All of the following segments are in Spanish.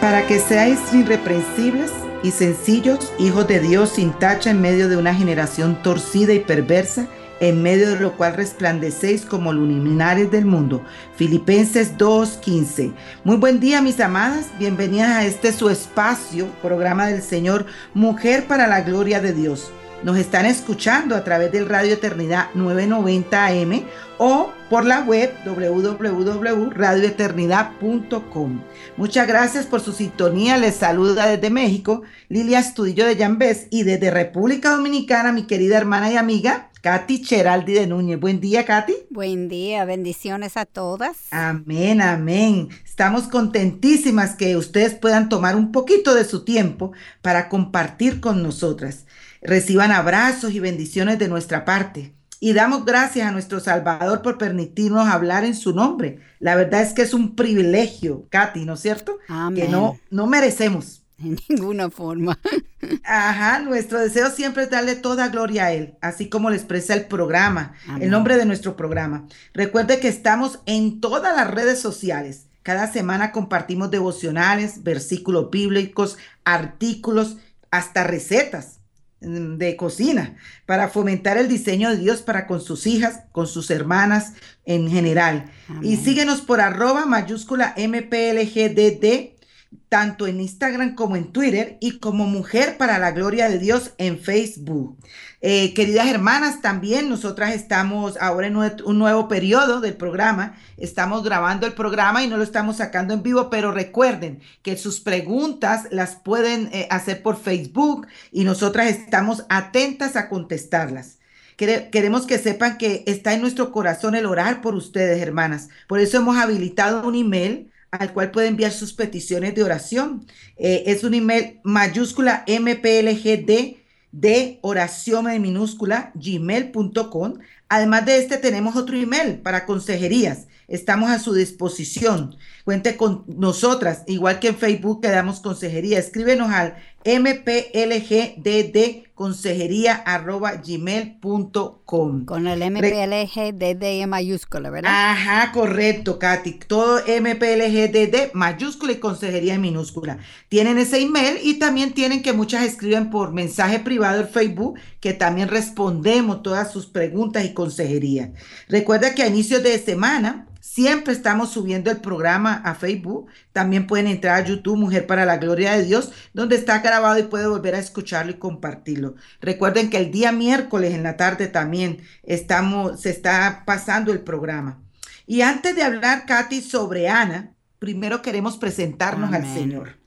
Para que seáis irreprensibles y sencillos, hijos de Dios sin tacha en medio de una generación torcida y perversa, en medio de lo cual resplandecéis como luminares del mundo. Filipenses 2.15. Muy buen día, mis amadas. Bienvenidas a este su espacio, programa del Señor, Mujer para la Gloria de Dios. Nos están escuchando a través del Radio Eternidad 990 AM o por la web www.radioeternidad.com. Muchas gracias por su sintonía. Les saluda desde México Lilia Estudillo de Llambés y desde República Dominicana mi querida hermana y amiga Katy Cheraldi de Núñez. Buen día, Katy. Buen día, bendiciones a todas. Amén, amén. Estamos contentísimas que ustedes puedan tomar un poquito de su tiempo para compartir con nosotras reciban abrazos y bendiciones de nuestra parte. Y damos gracias a nuestro Salvador por permitirnos hablar en su nombre. La verdad es que es un privilegio, Katy, ¿no es cierto? Que no, no merecemos. En ninguna forma. Ajá, nuestro deseo siempre es darle toda gloria a Él, así como le expresa el programa, el nombre de nuestro programa. Recuerde que estamos en todas las redes sociales. Cada semana compartimos devocionales, versículos bíblicos, artículos, hasta recetas de cocina para fomentar el diseño de Dios para con sus hijas, con sus hermanas en general. Y síguenos por arroba mayúscula MPLGDD tanto en Instagram como en Twitter y como Mujer para la Gloria de Dios en Facebook. Eh, queridas hermanas, también nosotras estamos ahora en un nuevo periodo del programa. Estamos grabando el programa y no lo estamos sacando en vivo, pero recuerden que sus preguntas las pueden eh, hacer por Facebook y nosotras estamos atentas a contestarlas. Queremos que sepan que está en nuestro corazón el orar por ustedes, hermanas. Por eso hemos habilitado un email al cual puede enviar sus peticiones de oración. Eh, es un email mayúscula mplgd de oración en minúscula gmail.com. Además de este tenemos otro email para consejerías. Estamos a su disposición. Cuente con nosotras, igual que en Facebook que damos consejería. Escríbenos al mplgdd consejería arroba gmail.com. Con el mplgdd en mayúscula, ¿verdad? Ajá, correcto, Katy. Todo mplgdd mayúscula y consejería en minúscula. Tienen ese email y también tienen que muchas escriben por mensaje privado en Facebook, que también respondemos todas sus preguntas y consejería. Recuerda que a inicios de semana Siempre estamos subiendo el programa a Facebook. También pueden entrar a YouTube, Mujer para la Gloria de Dios, donde está grabado y puede volver a escucharlo y compartirlo. Recuerden que el día miércoles en la tarde también estamos, se está pasando el programa. Y antes de hablar, Katy, sobre Ana, primero queremos presentarnos al Señor.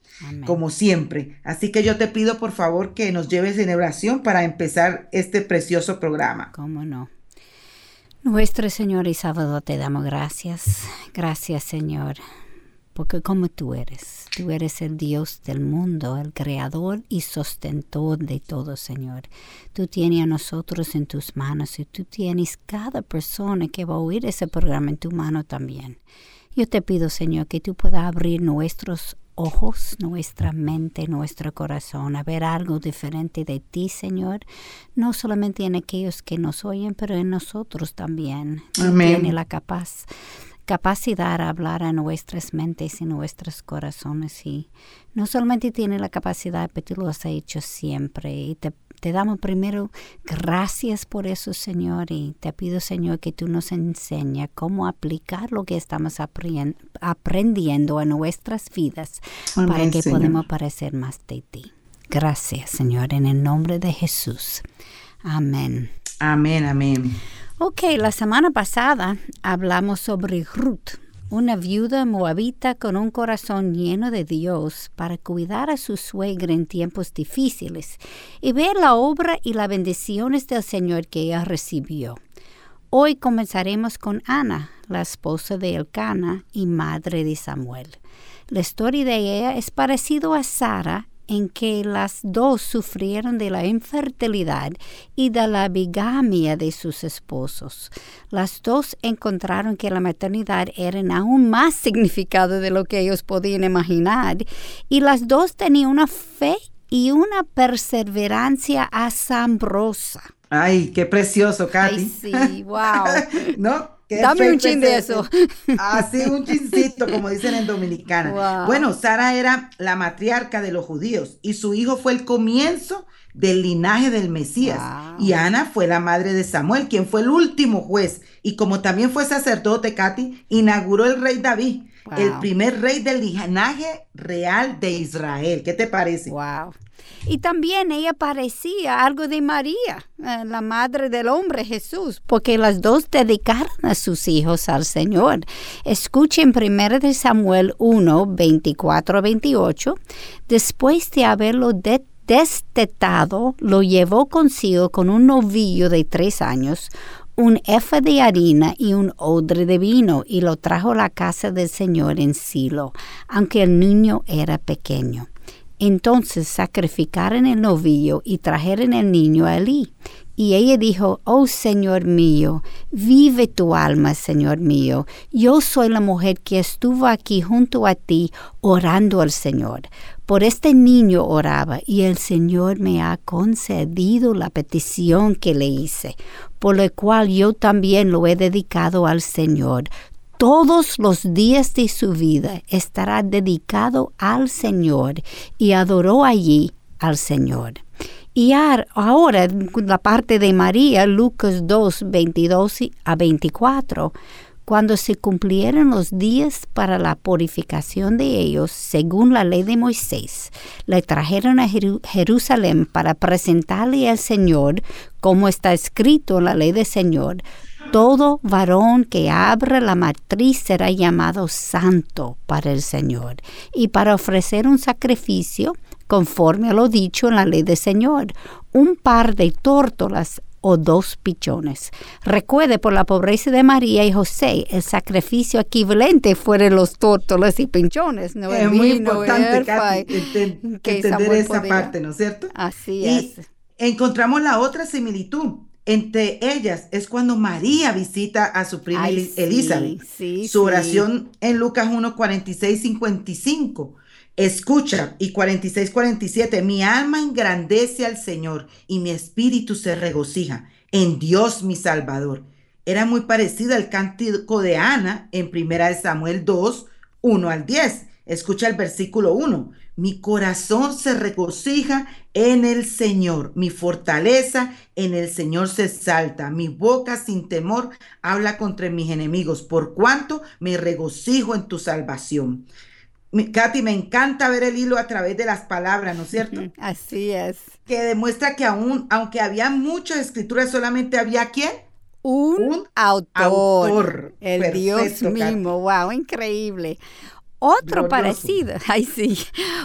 como siempre. Así que yo te pido por favor que nos lleves en oración para empezar este precioso programa. ¿Cómo no? Nuestro Señor y Salvador, te damos gracias. Gracias, Señor, porque como tú eres, tú eres el Dios del mundo, el creador y sostentor de todo, Señor. Tú tienes a nosotros en tus manos y tú tienes cada persona que va a oír ese programa en tu mano también. Yo te pido, Señor, que tú puedas abrir nuestros ojos, nuestra mente, nuestro corazón, a ver algo diferente de ti, Señor, no solamente en aquellos que nos oyen, pero en nosotros también. Amén. Tiene la capaz, capacidad de hablar a nuestras mentes y nuestros corazones y no solamente tiene la capacidad, pero tú lo has hecho siempre y te te damos primero gracias por eso, Señor, y te pido, Señor, que tú nos enseñes cómo aplicar lo que estamos aprendiendo a nuestras vidas para que podamos parecer más de ti. Gracias, Señor, en el nombre de Jesús. Amén. Amén, amén. Ok, la semana pasada hablamos sobre Ruth una viuda moabita con un corazón lleno de Dios para cuidar a su suegra en tiempos difíciles y ver la obra y las bendiciones del Señor que ella recibió. Hoy comenzaremos con Ana, la esposa de Elcana y madre de Samuel. La historia de ella es parecido a Sara en que las dos sufrieron de la infertilidad y de la bigamia de sus esposos. Las dos encontraron que la maternidad era aún más significado de lo que ellos podían imaginar y las dos tenían una fe y una perseverancia asombrosa. Ay, qué precioso, Katy. Ay, sí, wow. ¿No? Dame un chin de eso. Así, un chincito, como dicen en Dominicana. Bueno, Sara era la matriarca de los judíos y su hijo fue el comienzo del linaje del Mesías. Y Ana fue la madre de Samuel, quien fue el último juez. Y como también fue sacerdote, Katy, inauguró el rey David, el primer rey del linaje real de Israel. ¿Qué te parece? Wow. Y también ella parecía algo de María, eh, la madre del hombre Jesús, porque las dos dedicaron a sus hijos al Señor. Escuchen 1 Samuel 1, 24 28. Después de haberlo destetado, lo llevó consigo con un novillo de tres años, un efa de harina y un odre de vino, y lo trajo a la casa del Señor en Silo, aunque el niño era pequeño. Entonces sacrificaron el novillo y trajeron el niño a Elí. Y ella dijo, Oh Señor mío, vive tu alma, Señor mío. Yo soy la mujer que estuvo aquí junto a ti orando al Señor. Por este niño oraba y el Señor me ha concedido la petición que le hice, por lo cual yo también lo he dedicado al Señor todos los días de su vida estará dedicado al Señor y adoró allí al Señor. Y ahora la parte de María, Lucas 2, 22 a 24, cuando se cumplieron los días para la purificación de ellos, según la ley de Moisés, le trajeron a Jerusalén para presentarle al Señor, como está escrito en la ley del Señor, todo varón que abra la matriz será llamado santo para el Señor y para ofrecer un sacrificio conforme a lo dicho en la ley del Señor, un par de tórtolas o dos pichones. Recuerde, por la pobreza de María y José, el sacrificio equivalente fueron los tórtolas y pichones. No es muy importante entender esa parte, ¿no es cierto? Así es. Encontramos la otra similitud entre ellas es cuando María visita a su prima Elizabeth. su oración en Lucas 1, 46, 55. Escucha, y 46, 47, mi alma engrandece al Señor y mi espíritu se regocija en Dios mi Salvador. Era muy parecido al cántico de Ana en 1 Samuel 2, 1 al 10. Escucha el versículo 1. Mi corazón se regocija en el Señor, mi fortaleza en el Señor se exalta, mi boca sin temor habla contra mis enemigos, por cuanto me regocijo en tu salvación. Katy, me encanta ver el hilo a través de las palabras, ¿no es cierto? Así es. Que demuestra que aún, aunque había muchas escrituras, solamente había quién? Un, autor, El Dios mismo. Wow, increíble. Otro parecido, ay sí,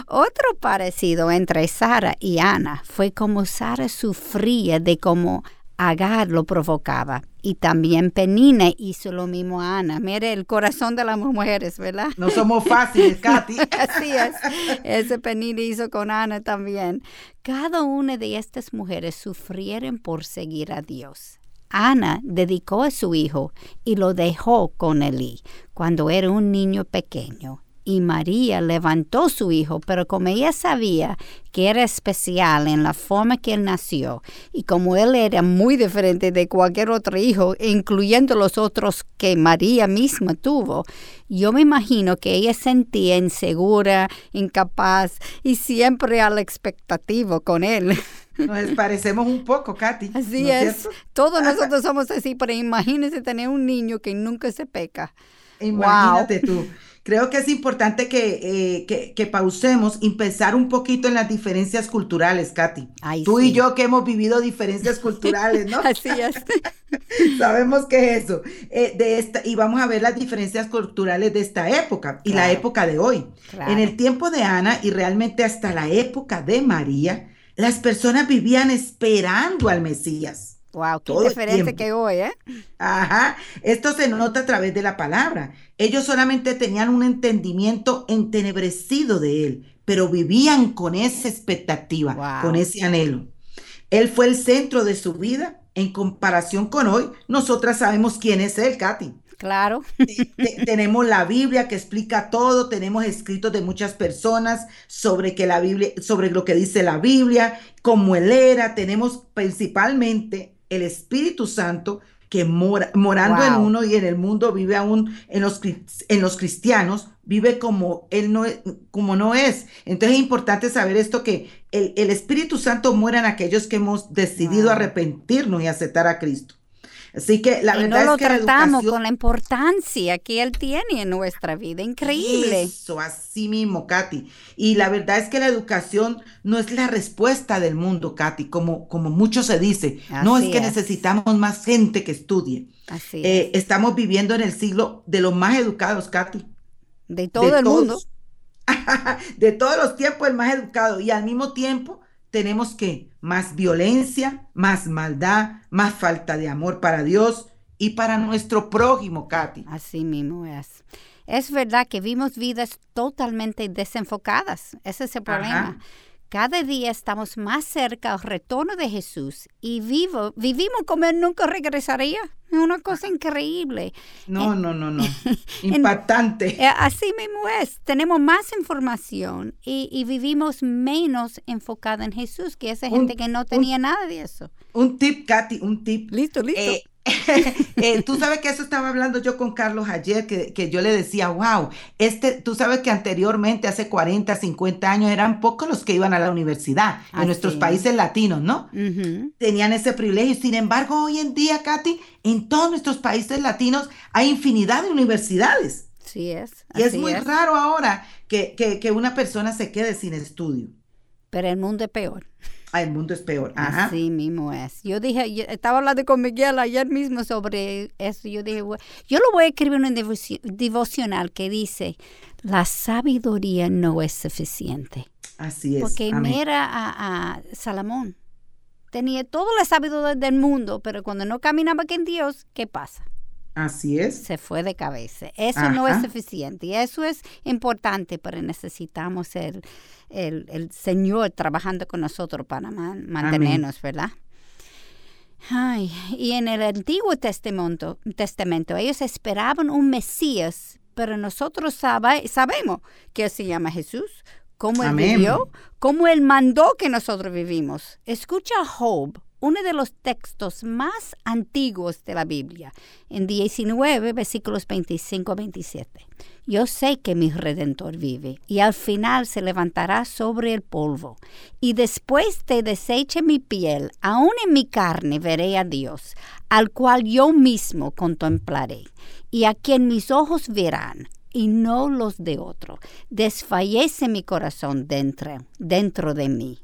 otro parecido entre Sara y Ana fue como Sara sufría de cómo Agar lo provocaba. Y también Penina hizo lo mismo a Ana. Mire el corazón de las mujeres, ¿verdad? No somos fáciles, Katy. Así es. Ese Penina hizo con Ana también. Cada una de estas mujeres sufrieron por seguir a Dios. Ana dedicó a su hijo y lo dejó con Elí cuando era un niño pequeño y María levantó su hijo, pero como ella sabía que era especial en la forma que él nació y como él era muy diferente de cualquier otro hijo, incluyendo los otros que María misma tuvo, yo me imagino que ella sentía insegura, incapaz y siempre a la expectativa con él. Nos parecemos un poco, Katy. Así es. Todos nosotros somos así, pero imagínese tener un niño que nunca se peca. Imagínate tú. Creo que es importante eh, que, que, pausemos y pensar un poquito en las diferencias culturales, Katy. Tú y yo que hemos vivido diferencias culturales, ¿no? Así es. Sabemos que eso. Eh, de esta, y vamos a ver las diferencias culturales de esta época y la época de hoy. En el tiempo de Ana y realmente hasta la época de María, las personas vivían esperando al Mesías. Wow, qué diferente que hoy, ¿eh? Ajá, esto se nota a través de la palabra. Ellos solamente tenían un entendimiento entenebrecido de él, pero vivían con esa expectativa, con ese anhelo. Él fue el centro de su vida. En comparación con hoy, nosotras sabemos quién es él, Katy. Claro. tenemos la Biblia que explica todo, tenemos escritos de muchas personas sobre que la Biblia, sobre lo que dice la Biblia, cómo él era, tenemos principalmente el Espíritu Santo que mora, morando en uno y en el mundo vive aún en los, en los cristianos, vive como él no, como no es. Entonces es importante saber esto que el, Espíritu Santo muera en aquellos que hemos decidido arrepentirnos y aceptar a Cristo. Así que la verdad no es que lo tratamos con la importancia que él tiene en nuestra vida, increíble. Eso, así mismo, Katy. Y la verdad es que la educación no es la respuesta del mundo, Katy, como, como mucho se dice. no es que necesitamos más gente que estudie. Así eh, Estamos viviendo en el siglo de los más educados, Katy. De todo el mundo. de todos los tiempos, el más educado. Y al mismo tiempo tenemos que más violencia, más maldad, más falta de amor para Dios y para nuestro prójimo, Katy. Así mismo es. Es verdad que vimos vidas totalmente desenfocadas. Ese es el problema. Cada día estamos más cerca al retorno de Jesús y vivo, vivimos como Él nunca regresaría. Es una cosa increíble. No, no, no, no. Impactante. Eh, así mismo es. Tenemos más información y, vivimos menos enfocada en Jesús que esa gente que no tenía nada de eso. Un tip, Katy, un tip. Listo, listo. Eh, eh, tú sabes que eso estaba hablando yo con Carlos ayer, que, yo le decía, wow, este, tú sabes que anteriormente, hace 40, 50 años, eran pocos los que iban a la universidad en nuestros países latinos, ¿no? Tenían ese privilegio. Sin embargo, hoy en día, Katy, en todos nuestros países latinos hay infinidad de universidades. Sí es. Y es muy raro ahora que, que una persona se quede sin estudio. Pero el mundo es peor. Ah, el mundo es peor. Ajá. Así mismo es. Yo dije, estaba hablando con Miguel ayer mismo sobre eso. Yo dije, yo lo voy a escribir en un devocional que dice, la sabiduría no es suficiente. Así es. Porque mira a, a Salomón. Tenía toda la sabiduría del mundo, pero cuando no caminaba con Dios, ¿qué pasa? Así es. Se fue de cabeza. Eso no es suficiente. Y eso es importante, pero necesitamos el, el, Señor trabajando con nosotros para mantenernos, ¿verdad? Ay, y en el Antiguo Testamento, Testamento ellos esperaban un Mesías, pero nosotros sabemos que se llama Jesús, cómo él vivió, cómo él mandó que nosotros vivimos. Escucha a Job uno de los textos más antiguos de la Biblia, en 19, versículos 25 a 27. Yo sé que mi redentor vive y al final se levantará sobre el polvo. Y después de deseche mi piel, aún en mi carne veré a Dios, al cual yo mismo contemplaré, y a quien mis ojos verán, y no los de otro. Desfallece mi corazón dentro, dentro de mí.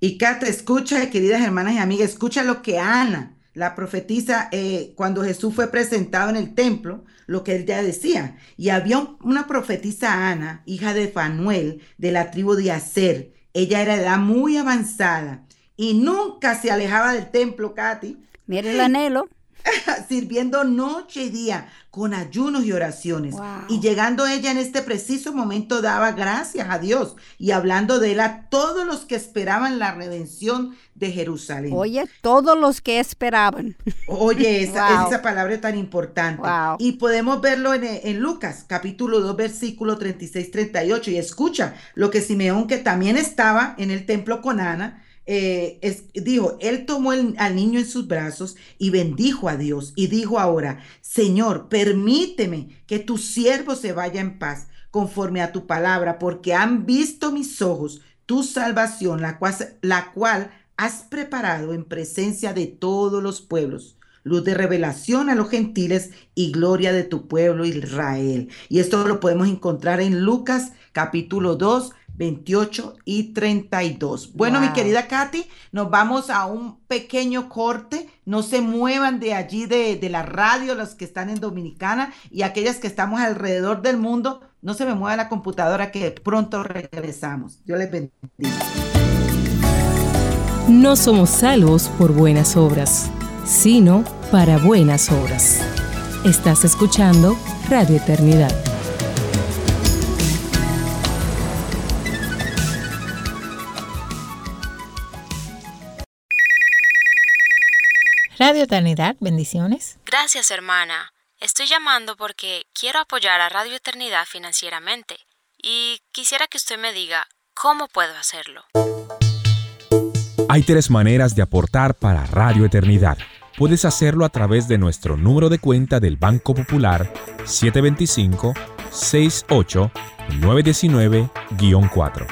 Y Cata, escucha, queridas hermanas y amigas, escucha lo que Ana, la profetisa, eh, cuando Jesús fue presentado en el templo, lo que él ya decía. Y había una profetisa Ana, hija de Fanuel, de la tribu de Aser. Ella era de edad muy avanzada y nunca se alejaba del templo, Katy. Mira el anhelo. sirviendo noche y día con ayunos y oraciones. Y llegando ella en este preciso momento daba gracias a Dios y hablando de él a todos los que esperaban la redención de Jerusalén. Oye, todos los que esperaban. Oye, esa, esa palabra tan importante. Y podemos verlo en, en Lucas, capítulo 2, versículo 36-38. Y escucha lo que Simeón, que también estaba en el templo con Ana, eh, dijo, él tomó al niño en sus brazos y bendijo a Dios y dijo ahora, Señor, permíteme que tu siervo se vaya en paz conforme a tu palabra, porque han visto mis ojos tu salvación, la cual, la cual has preparado en presencia de todos los pueblos luz de revelación a los gentiles y gloria de tu pueblo Israel. Y esto lo podemos encontrar en Lucas capítulo 2, 28 y 32. Bueno, mi querida Katy, nos vamos a un pequeño corte. No se muevan de allí, de, de, la radio, los que están en Dominicana y aquellas que estamos alrededor del mundo. No se me mueva la computadora que pronto regresamos. Dios les bendiga. No somos salvos por buenas obras sino para buenas obras. Estás escuchando Radio Eternidad. Radio Eternidad, bendiciones. Gracias, hermana. Estoy llamando porque quiero apoyar a Radio Eternidad financieramente y quisiera que usted me diga cómo puedo hacerlo. Hay tres maneras de aportar para Radio Eternidad. Puedes hacerlo a través de nuestro número de cuenta del Banco Popular 725-68-919-4.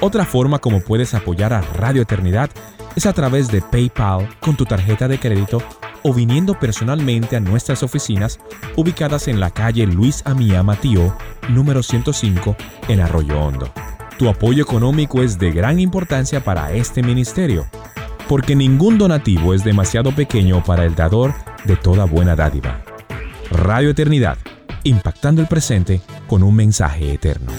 Otra forma como puedes apoyar a Radio Eternidad es a través de PayPal con tu tarjeta de crédito o viniendo personalmente a nuestras oficinas ubicadas en la calle Luis Amía Matío, número 105, en Arroyo Hondo. Tu apoyo económico es de gran importancia para este ministerio, porque ningún donativo es demasiado pequeño para el dador de toda buena dádiva. Radio Eternidad, impactando el presente con un mensaje eterno.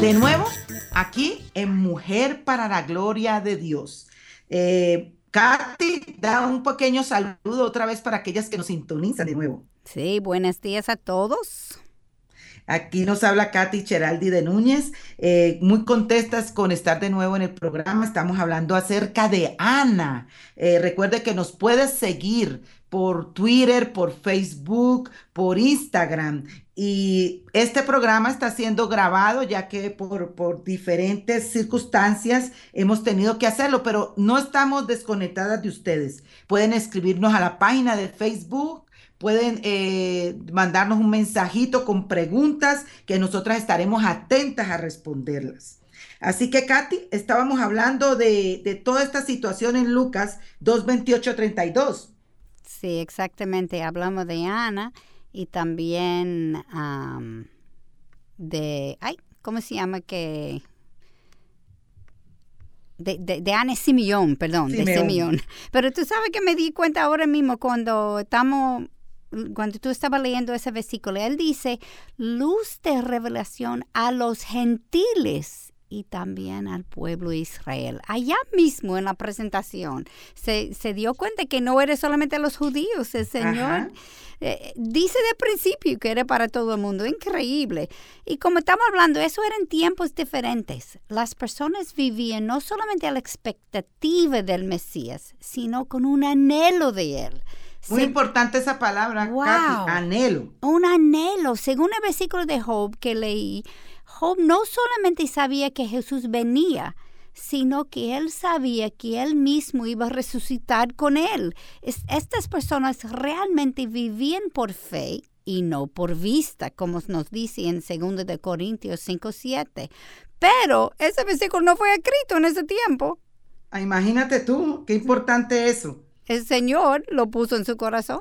De nuevo, aquí en Mujer para la Gloria de Dios. Eh, Katy, da un pequeño saludo otra vez para aquellas que nos sintonizan de nuevo. Sí, buenos días a todos. Aquí nos habla Katy Cheraldi de Núñez, eh, muy contestas con estar de nuevo en el programa. Estamos hablando acerca de Ana. Eh, recuerde que nos puedes seguir por Twitter, por Facebook, por Instagram. Y este programa está siendo grabado ya que por, por diferentes circunstancias hemos tenido que hacerlo, pero no estamos desconectadas de ustedes. Pueden escribirnos a la página de Facebook pueden eh, mandarnos un mensajito con preguntas que nosotras estaremos atentas a responderlas. Así que, Katy, estábamos hablando de, toda esta situación en Lucas 2.28-32. Sí, exactamente. Hablamos de Ana y también de, ay, ¿cómo se llama? Que de, de, de Ana Simeón, perdón, de Simeón. Pero tú sabes que me di cuenta ahora mismo cuando estamos cuando tú estabas leyendo ese versículo, él dice, luz de revelación a los gentiles y también al pueblo de Israel. Allá mismo en la presentación se, dio cuenta que no era solamente los judíos, el Señor eh, dice de principio que era para todo el mundo, increíble. Y como estamos hablando, eso eran tiempos diferentes. Las personas vivían no solamente a la expectativa del Mesías, sino con un anhelo de él. Muy importante esa palabra, anhelo. Un anhelo. Según el versículo de Job que leí, Job no solamente sabía que Jesús venía, sino que él sabía que él mismo iba a resucitar con él. estas personas realmente vivían por fe y no por vista, como nos dice en 2 de Corintios 5:7. Pero ese versículo no fue escrito en ese tiempo. Ah, imagínate tú, qué importante eso el Señor lo puso en su corazón.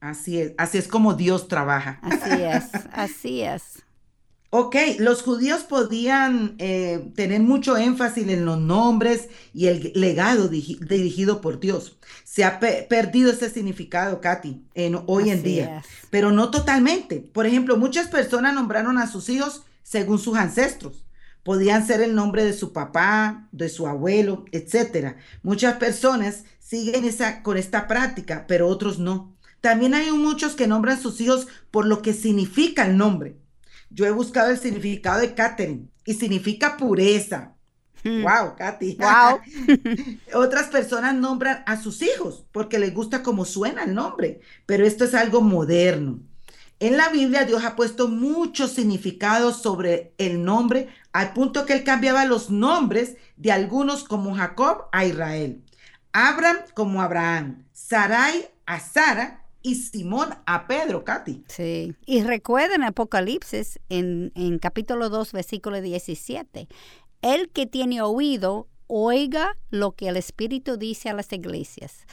Así es, así es como Dios trabaja. Así es, así es. Ok, los judíos podían eh, tener mucho énfasis en los nombres y el legado dirigido por Dios. Se ha perdido ese significado, Katy, en, hoy en día, pero no totalmente. Por ejemplo, muchas personas nombraron a sus hijos según sus ancestros. Podían ser el nombre de su papá, de su abuelo, etc. Muchas personas siguen esa, con esta práctica, pero otros no. También hay muchos que nombran a sus hijos por lo que significa el nombre. Yo he buscado el significado de Catherine y significa pureza. Wow, hmm. Katy. Wow. Otras personas nombran a sus hijos porque les gusta cómo suena el nombre, pero esto es algo moderno. En la Biblia Dios ha puesto muchos significados sobre el nombre al punto que él cambiaba los nombres de algunos como Jacob a Israel. Abraham como Abraham, Sarai a Sara y Simón a Pedro, Katy. Sí, y recuerden Apocalipsis en, en capítulo 2, versículo 17. El que tiene oído, oiga lo que el Espíritu dice a las iglesias.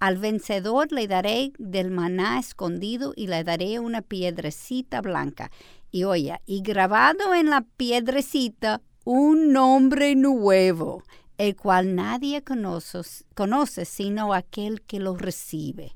Al vencedor le daré del maná escondido y le daré una piedrecita blanca. Y oye, y grabado en la piedrecita un nombre nuevo el cual nadie conoce, conoce sino aquel que lo recibe.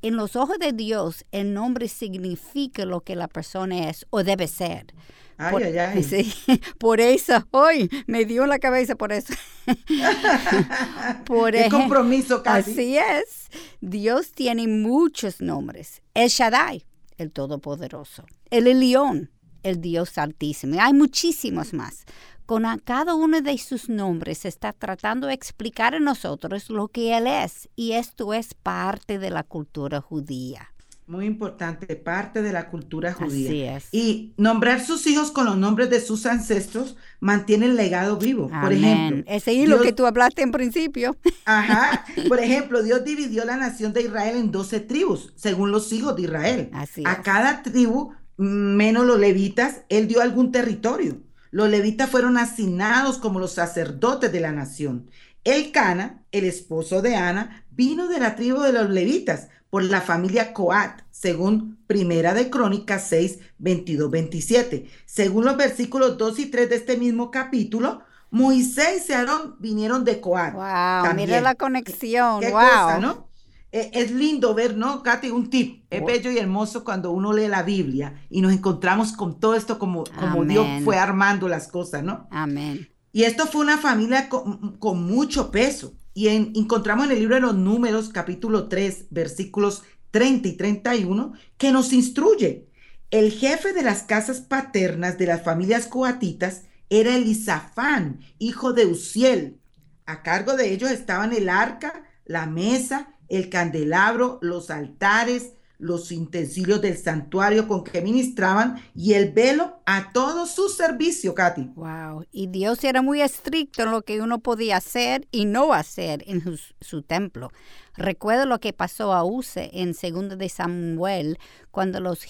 En los ojos de Dios, el nombre significa lo que la persona es o debe ser. Ay, por, ay, ay. sí, por eso, hoy me dio la cabeza por eso. por Qué compromiso, Katy. Así es. Dios tiene muchos nombres. El Shaddai, el Todopoderoso. El Elión, el Dios Altísimo. Hay muchísimos más. Con a- cada uno de sus nombres está tratando de explicar a nosotros lo que Él es. Y esto es parte de la cultura judía. Muy importante, parte de la cultura judía. Así es. Y nombrar sus hijos con los nombres de sus ancestros mantiene el legado vivo. Por Amén. ejemplo, Ese hilo Dios- que tú hablaste en principio. Ajá. Por ejemplo, Dios dividió la nación de Israel en 12 tribus, según los hijos de Israel. Así A es. cada tribu, menos los levitas, él dio algún territorio. Los levitas fueron asignados como los sacerdotes de la nación. El Cana, el esposo de Ana, vino de la tribu de los levitas por la familia Coat, según Primera de Crónicas 6, 22, 27. Según los versículos 2 y 3 de este mismo capítulo, Moisés y Aarón vinieron de Coat. Wow, También. mira la conexión. Qué wow. cosa, ¿no? Eh, es lindo ver, ¿no, Katy? Un tip. Es bello y hermoso cuando uno lee la Biblia y nos encontramos con todo esto como, como Dios fue armando las cosas, ¿no? Amén. Y esto fue una familia con, con mucho peso. Y en- encontramos en el libro de los números, capítulo 3, versículos 30 y 31, que nos instruye. El jefe de las casas paternas de las familias coatitas era Elisafán, hijo de Uziel. A cargo de ellos estaban el arca, la mesa, el candelabro, los altares, los utensilios del santuario con que ministraban y el velo a todo su servicio, Katy. Wow. Y Dios era muy estricto en lo que uno podía hacer y no hacer en su, su templo. Recuerdo lo que pasó a Use en 2 de Samuel cuando los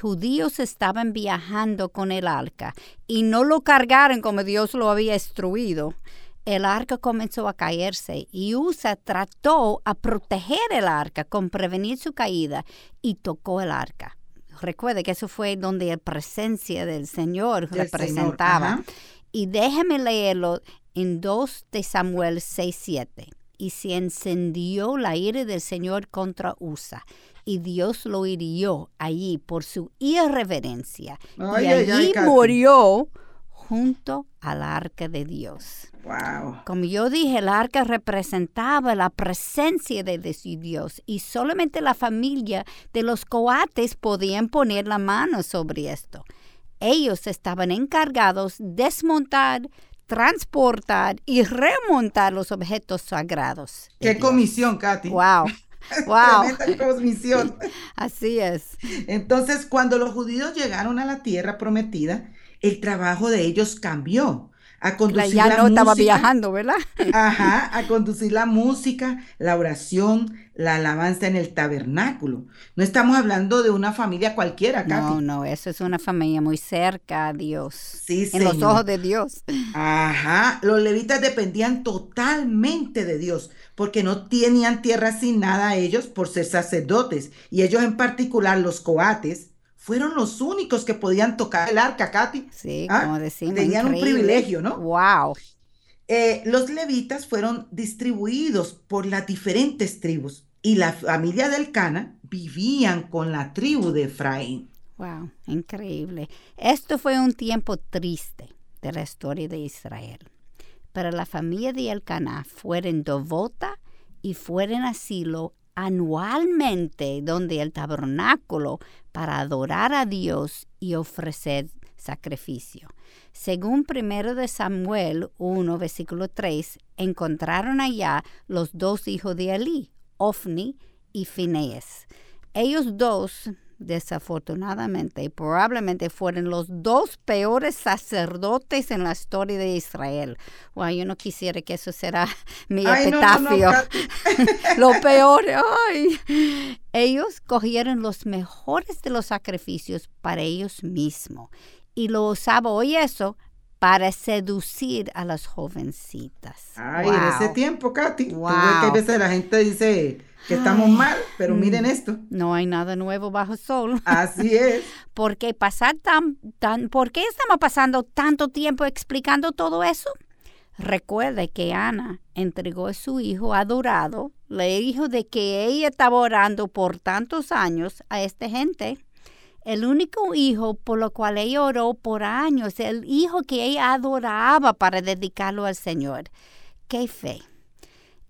judíos estaban viajando con el arca y no lo cargaron como Dios lo había instruido. El arca comenzó a caerse y Usa trató a proteger el arca con prevenir su caída y tocó el arca. Recuerde que eso fue donde la presencia del Señor Del representaba. Señor. Y déjame leerlo en 2 de Samuel 6:7. Y se encendió la ira del Señor contra Usa, y Dios lo hirió allí por su irreverencia. Ay, y ay, ay, allí murió junto al arca de Dios. Wow. Como yo dije, el arca representaba la presencia de Dios y solamente la familia de los coates podían poner la mano sobre esto. Ellos estaban encargados de desmontar, transportar y remontar los objetos sagrados. Qué Dios. comisión, Katy. Wow, wow, Tremenda comisión. así es. Entonces, cuando los judíos llegaron a la tierra prometida, el trabajo de ellos cambió. A conducir Ya la no estaba música, viajando, ¿verdad? Ajá, a conducir la música, la oración, la alabanza en el tabernáculo. No estamos hablando de una familia cualquiera, Katy. No, no, eso es una familia muy cerca a Dios. Sí, en los ojos de Dios. Ajá, los levitas dependían totalmente de Dios, porque no tenían tierra asignada a ellos por ser sacerdotes, y ellos en particular, los coates, fueron los únicos que podían tocar el arca, Katy. Sí, Ah, como decimos. tenían un privilegio, ¿no? Wow. Eh, los levitas fueron distribuidos por las diferentes tribus, y la familia del Cana vivían con la tribu de Efraín. Wow, increíble. Esto fue un tiempo triste de la historia de Israel. Pero la familia de Elcaná fueron devota y fueron asilo anualmente donde el tabernáculo para adorar a Dios y ofrecer sacrificio. Según 1 de Samuel 1, versículo 3, encontraron allá los dos hijos de Elí, Ofni y Finees. Ellos dos, desafortunadamente, probablemente fueron los dos peores sacerdotes en la historia de Israel. Wow, yo no quisiera que eso será mi Ay, no, no, no, epitafio. Lo peor, ay. Ellos cogieron los mejores de los sacrificios para ellos mismos y lo usaban, oye eso, para seducir a las jovencitas. Ay, en ese tiempo, Katy. que Wow. a veces la gente dice que estamos Ay. mal, pero Mm. miren esto. No hay nada nuevo bajo el sol. Así es. Porque pasar tan, tan, ¿por qué estamos pasando tanto tiempo explicando todo eso? Recuerde que Ana entregó a su hijo adorado, le dijo de que ella estaba orando por tantos años a esta gente. El único hijo por lo cual ella oró por años, el hijo que ella adoraba para dedicarlo al Señor. ¡Qué fe!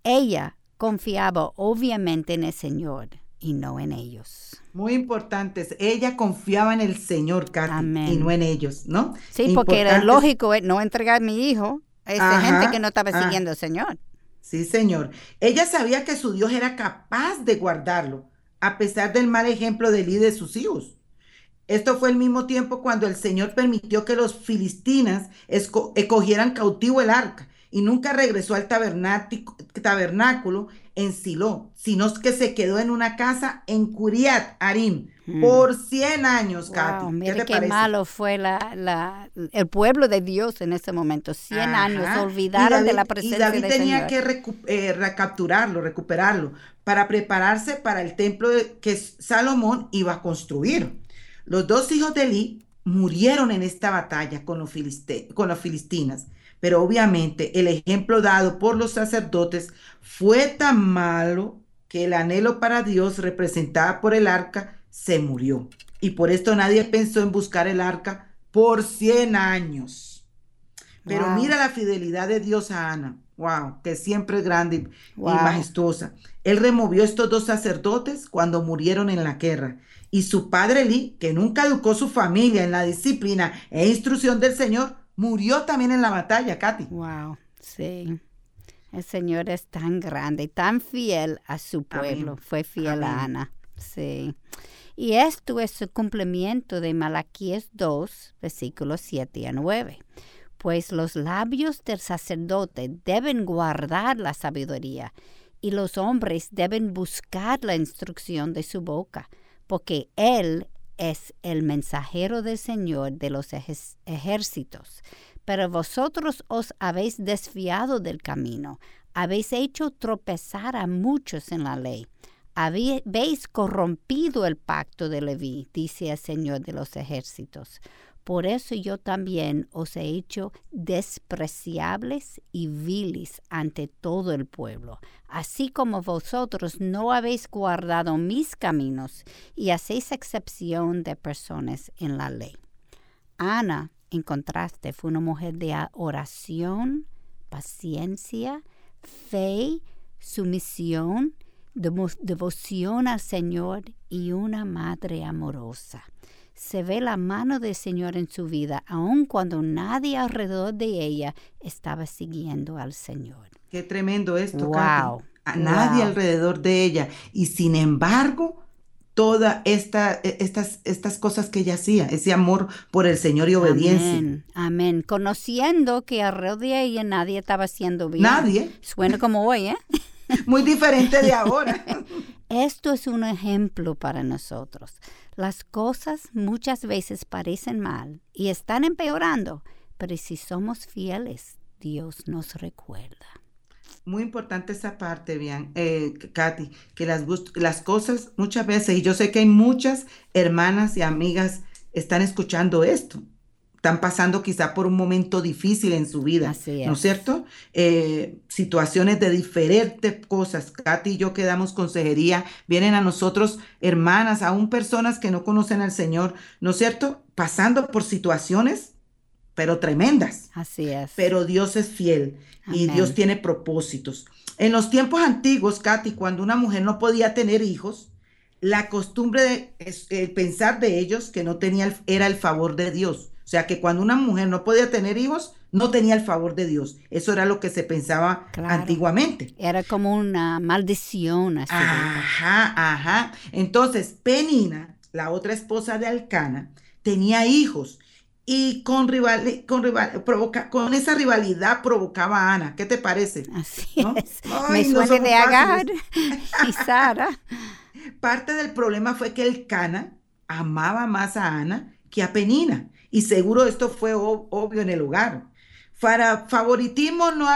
Ella confiaba obviamente en el Señor y no en ellos. Muy importantes. Ella confiaba en el Señor, Katy, y no en ellos, ¿no? Sí, porque era lógico eh, no entregar a mi hijo a esa gente que no estaba ah. siguiendo al Señor. Sí, Señor. Ella sabía que su Dios era capaz de guardarlo, a pesar del mal ejemplo de Eli de sus hijos. Esto fue el mismo tiempo cuando el Señor permitió que los filistinas cogieran cautivo el arca y nunca regresó al tabernáculo en Silo, sino que se quedó en una casa en Curiat, Arim, hmm. por 100 años, wow, ¿Qué, qué malo fue la, el pueblo de Dios en ese momento. 100 años, olvidaron de la presencia Y David tenía que eh, recapturarlo, recuperarlo, para prepararse para el templo que Salomón iba a construir. Los dos hijos de Eli murieron en esta batalla con los, con los filistinas pero obviamente el ejemplo dado por los sacerdotes fue tan malo que el anhelo para Dios representada por el arca se murió. Y por esto nadie pensó en buscar el arca por 100 años. Pero mira la fidelidad de Dios a Ana. Wow, que siempre es grande y, majestuosa. Él removió estos dos sacerdotes cuando murieron en la guerra. Y su padre Lee, que nunca educó su familia en la disciplina e instrucción del Señor, murió también en la batalla, Katy. Wow, sí. El Señor es tan grande y tan fiel a su pueblo. Fue fiel a Ana. Sí. Y esto es el cumplimiento de Malaquías 2, versículos 7 a 9. Pues los labios del sacerdote deben guardar la sabiduría y los hombres deben buscar la instrucción de su boca, porque Él es el mensajero del Señor de los ejércitos. Pero vosotros os habéis desviado del camino, habéis hecho tropezar a muchos en la ley, habéis corrompido el pacto de Leví, dice el Señor de los ejércitos. Por eso yo también os he hecho despreciables y viles ante todo el pueblo, así como vosotros no habéis guardado mis caminos y hacéis excepción de personas en la ley. Ana, en contraste, fue una mujer de oración, paciencia, fe, sumisión, devoción al Señor y una madre amorosa se ve la mano del Señor en su vida, aun cuando nadie alrededor de ella estaba siguiendo al Señor. Qué tremendo esto, wow. A nadie alrededor de ella. Y sin embargo, todas esta, e, estas, estas cosas que ella hacía, ese amor por el Señor y obediencia. Amén, amén. Conociendo que alrededor de ella nadie estaba haciendo bien. Nadie. Suena como hoy, ¿eh? Muy diferente de ahora. Esto es un ejemplo para nosotros. Las cosas muchas veces parecen mal y están empeorando, pero si somos fieles, Dios nos recuerda. Muy importante esa parte, bien, eh, Katy, que las, las cosas muchas veces, y yo sé que hay muchas hermanas y amigas están escuchando esto, están pasando quizá por un momento difícil en su vida, ¿no es cierto? Eh, situaciones de diferentes cosas. Katy y yo que damos consejería, vienen a nosotros hermanas, aún personas que no conocen al Señor, ¿no es cierto? Pasando por situaciones, pero tremendas. Así es. Pero Dios es fiel y Dios tiene propósitos. En los tiempos antiguos, Katy, cuando una mujer no podía tener hijos, la costumbre de pensar de ellos que no tenía era el favor de Dios. O sea que cuando una mujer no podía tener hijos, no tenía el favor de Dios. Eso era lo que se pensaba antiguamente. Era como una maldición. Así ajá, ajá. Entonces, Penina, la otra esposa de Alcana, tenía hijos y con rival, con rival, provoca, con esa rivalidad provocaba a Ana. ¿Qué te parece? Así es. Me suena de Agar y Sara. Parte del problema fue que el Cana amaba más a Ana que a Penina. Y seguro esto fue obvio en el hogar. Para favoritismo no,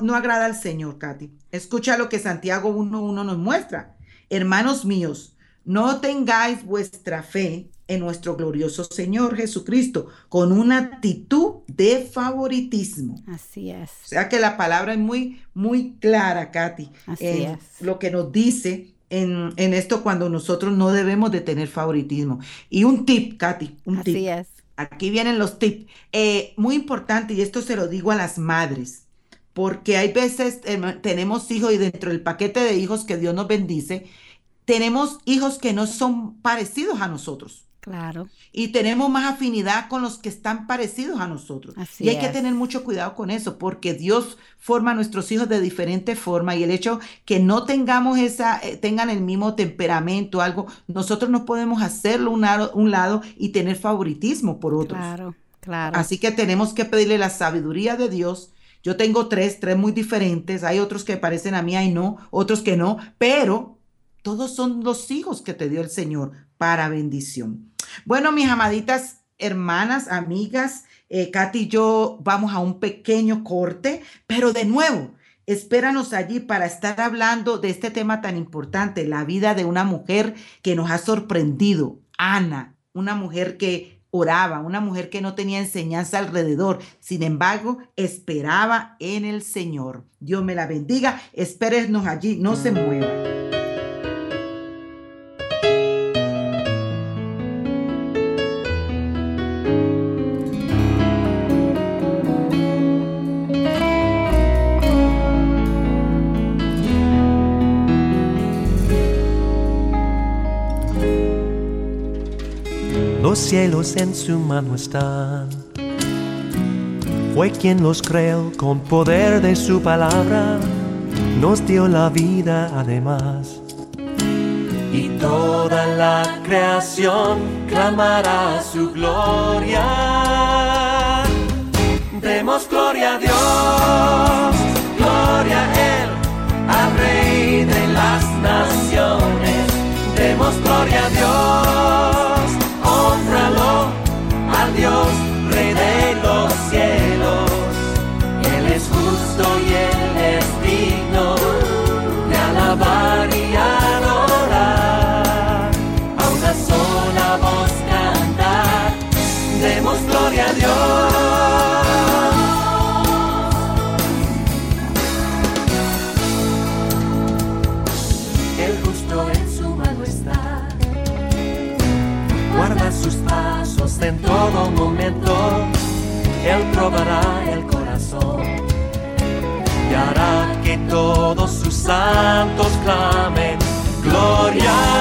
no agrada al Señor, Katy. Escucha lo que Santiago 1.1 nos muestra. Hermanos míos, no tengáis vuestra fe en nuestro glorioso Señor Jesucristo con una actitud de favoritismo. Así es. O sea que la palabra es muy, muy clara, Katy. Así en es. Lo que nos dice en, en esto cuando nosotros no debemos de tener favoritismo. Y un tip, Katy, un Así tip. es. Aquí vienen los tips. Eh, muy importante, y esto se lo digo a las madres, porque hay veces tenemos hijos y dentro del paquete de hijos que Dios nos bendice, tenemos hijos que no son parecidos a nosotros. Claro. Y tenemos más afinidad con los que están parecidos a nosotros. Así y hay que tener mucho cuidado con eso, porque Dios forma a nuestros hijos de diferente forma y el hecho que no tengamos esa, eh, tengan el mismo temperamento, algo, nosotros no podemos hacerlo un lado, un lado y tener favoritismo por otros. Claro. Claro. Así que tenemos que pedirle la sabiduría de Dios. Yo tengo tres, tres muy diferentes. Hay otros que parecen a mí, hay no, otros que no, pero todos son los hijos que te dio el Señor para bendición. Bueno, mis amaditas hermanas, amigas, eh, Katy y yo vamos a un pequeño corte, pero de nuevo, espéranos allí para estar hablando de este tema tan importante, la vida de una mujer que nos ha sorprendido, Ana, una mujer que oraba, una mujer que no tenía enseñanza alrededor, sin embargo, esperaba en el Señor. Dios me la bendiga, espérenos allí, no se mueva. Los cielos en su mano están. Fue quien los creó con poder de su palabra. Nos dio la vida además. Y toda la creación clamará su gloria. Demos gloria a Dios, gloria a Él, al Rey de las naciones. Demos gloria a Dios, digno de alabar y adorar. A una sola voz cantar, demos gloria a Dios. El justo en su mano está. Guarda sus pasos en todo momento. Él probará el todos sus santos clamen gloria.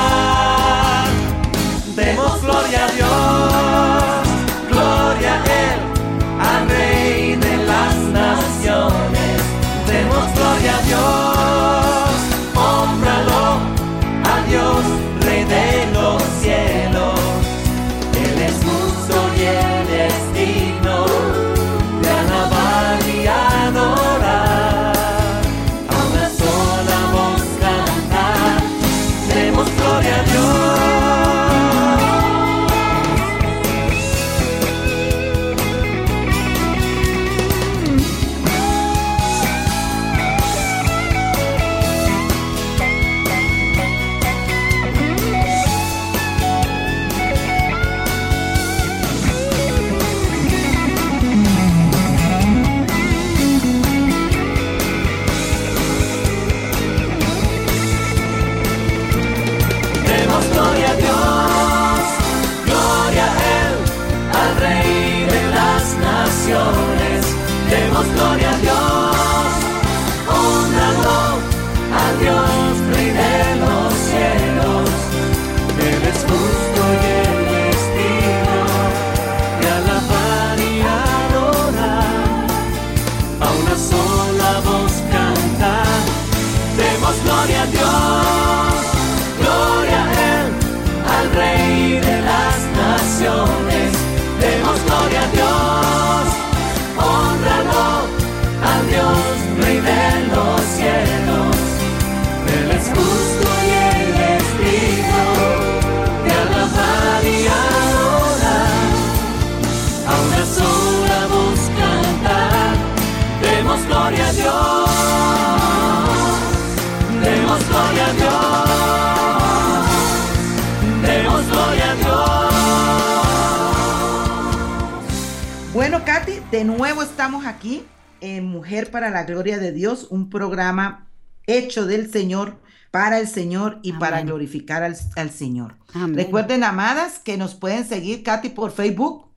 De nuevo estamos aquí en Mujer para la Gloria de Dios, un programa hecho del Señor para el Señor y para glorificar al, al Señor. Amén. Recuerden, amadas, que nos pueden seguir, Katy, por Facebook.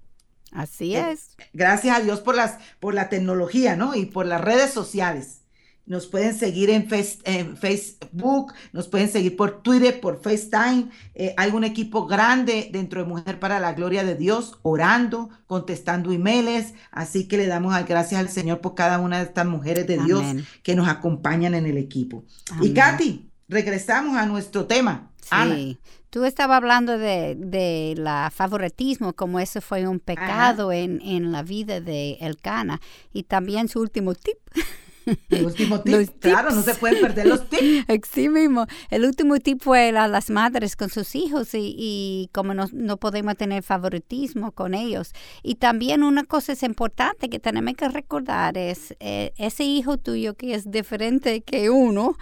Así Eh, es. Gracias a Dios por, las, por la tecnología, ¿no? Y por las redes sociales. Nos pueden seguir en, Face- en Facebook, nos pueden seguir por Twitter, por FaceTime. Eh, hay un equipo grande dentro de Mujer para la Gloria de Dios, orando, contestando emails. Así que le damos las gracias al Señor por cada una de estas mujeres de Dios que nos acompañan en el equipo. Y. Katy, regresamos a nuestro tema. Ana. Sí. Tú estabas hablando de, de la favoritismo, como eso fue un pecado en, en la vida de Elcana. Y también su último tip. El último tip. Los Claro, no se pueden perder los tips. Así mismo. El último tip fue las madres con sus hijos y, y como no, no podemos tener favoritismo con ellos. Y también una cosa es importante que tenemos que recordar es eh, ese hijo tuyo que es diferente que uno,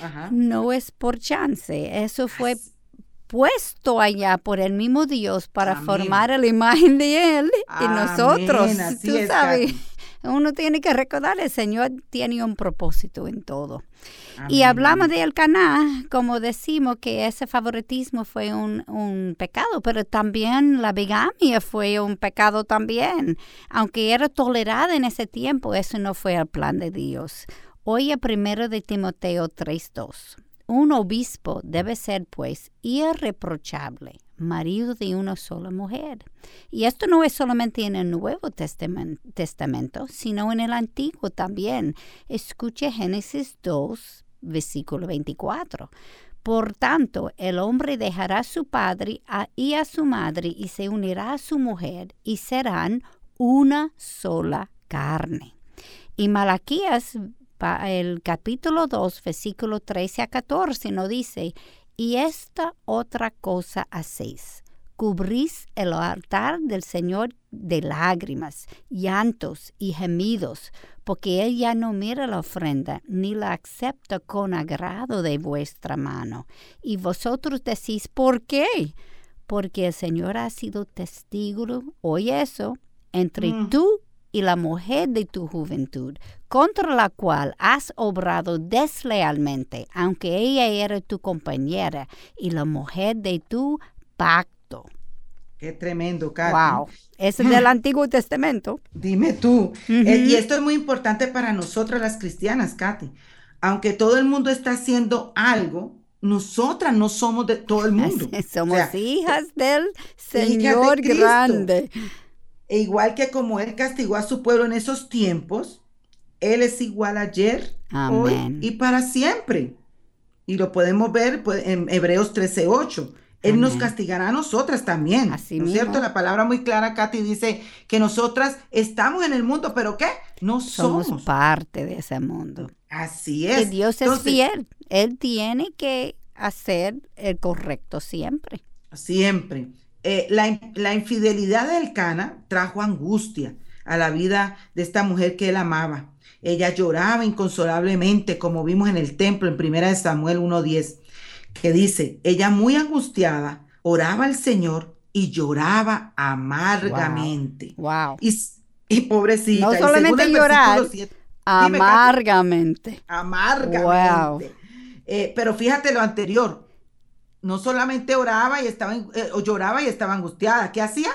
Ajá. no es por chance. Eso fue puesto allá por el mismo Dios para Amén. formar la imagen de Él y nosotros. así Tú es, sabes. Uno tiene que recordar, el Señor tiene un propósito en todo. Y hablamos amén. del Caná, como decimos que ese favoritismo fue un, un pecado, pero también la bigamia fue un pecado también. Aunque era tolerada en ese tiempo, eso no fue el plan de Dios. Oye primero de Timoteo 3.2. Un obispo debe ser, pues, irreprochable, marido de una sola mujer. Y esto no es solamente en el Nuevo Testamen- Testamento, sino en el Antiguo también. Escuche Génesis 2, versículo 24. Por tanto, el hombre dejará a su padre y a su madre y se unirá a su mujer y serán una sola carne. Y Malaquías, el capítulo 2, versículo 13 a 14, nos dice, y esta otra cosa hacéis, cubrís el altar del Señor de lágrimas, llantos y gemidos, porque Él ya no mira la ofrenda, ni la acepta con agrado de vuestra mano. Y vosotros decís, ¿por qué? Porque el Señor ha sido testigo, oye eso, entre Mm. tú y la mujer de tu juventud, contra la cual has obrado deslealmente, aunque ella era tu compañera y la mujer de tu pacto. Qué tremendo, Katy. Wow, eso es del Antiguo Testamento. Dime tú. Eh, y esto es muy importante para nosotras las cristianas, Katy. Aunque todo el mundo está haciendo algo, nosotras no somos de todo el mundo. Somos O sea, hijas del de Señor grande. E igual que como Él castigó a su pueblo en esos tiempos, Él es igual ayer, hoy y para siempre. Y lo podemos ver pues, en Hebreos 13:8. Él nos castigará a nosotras también. Así ¿No es cierto? La palabra muy clara, Katy, dice que nosotras estamos en el mundo, pero ¿qué? No Somos somos. parte de ese mundo. Así es. Dios es fiel. Él tiene que hacer el correcto siempre. Siempre. Eh, la, la infidelidad de Elcana trajo angustia a la vida de esta mujer que él amaba. Ella lloraba inconsolablemente, como vimos en el templo en 1 Samuel 1.10, que dice, ella muy angustiada, oraba al Señor y lloraba amargamente. Wow. Y, pobrecita, No solamente llorar. Amargamente. amargamente. Eh, pero fíjate lo anterior, no solamente oraba y estaba, eh, o lloraba y estaba angustiada, ¿qué hacía?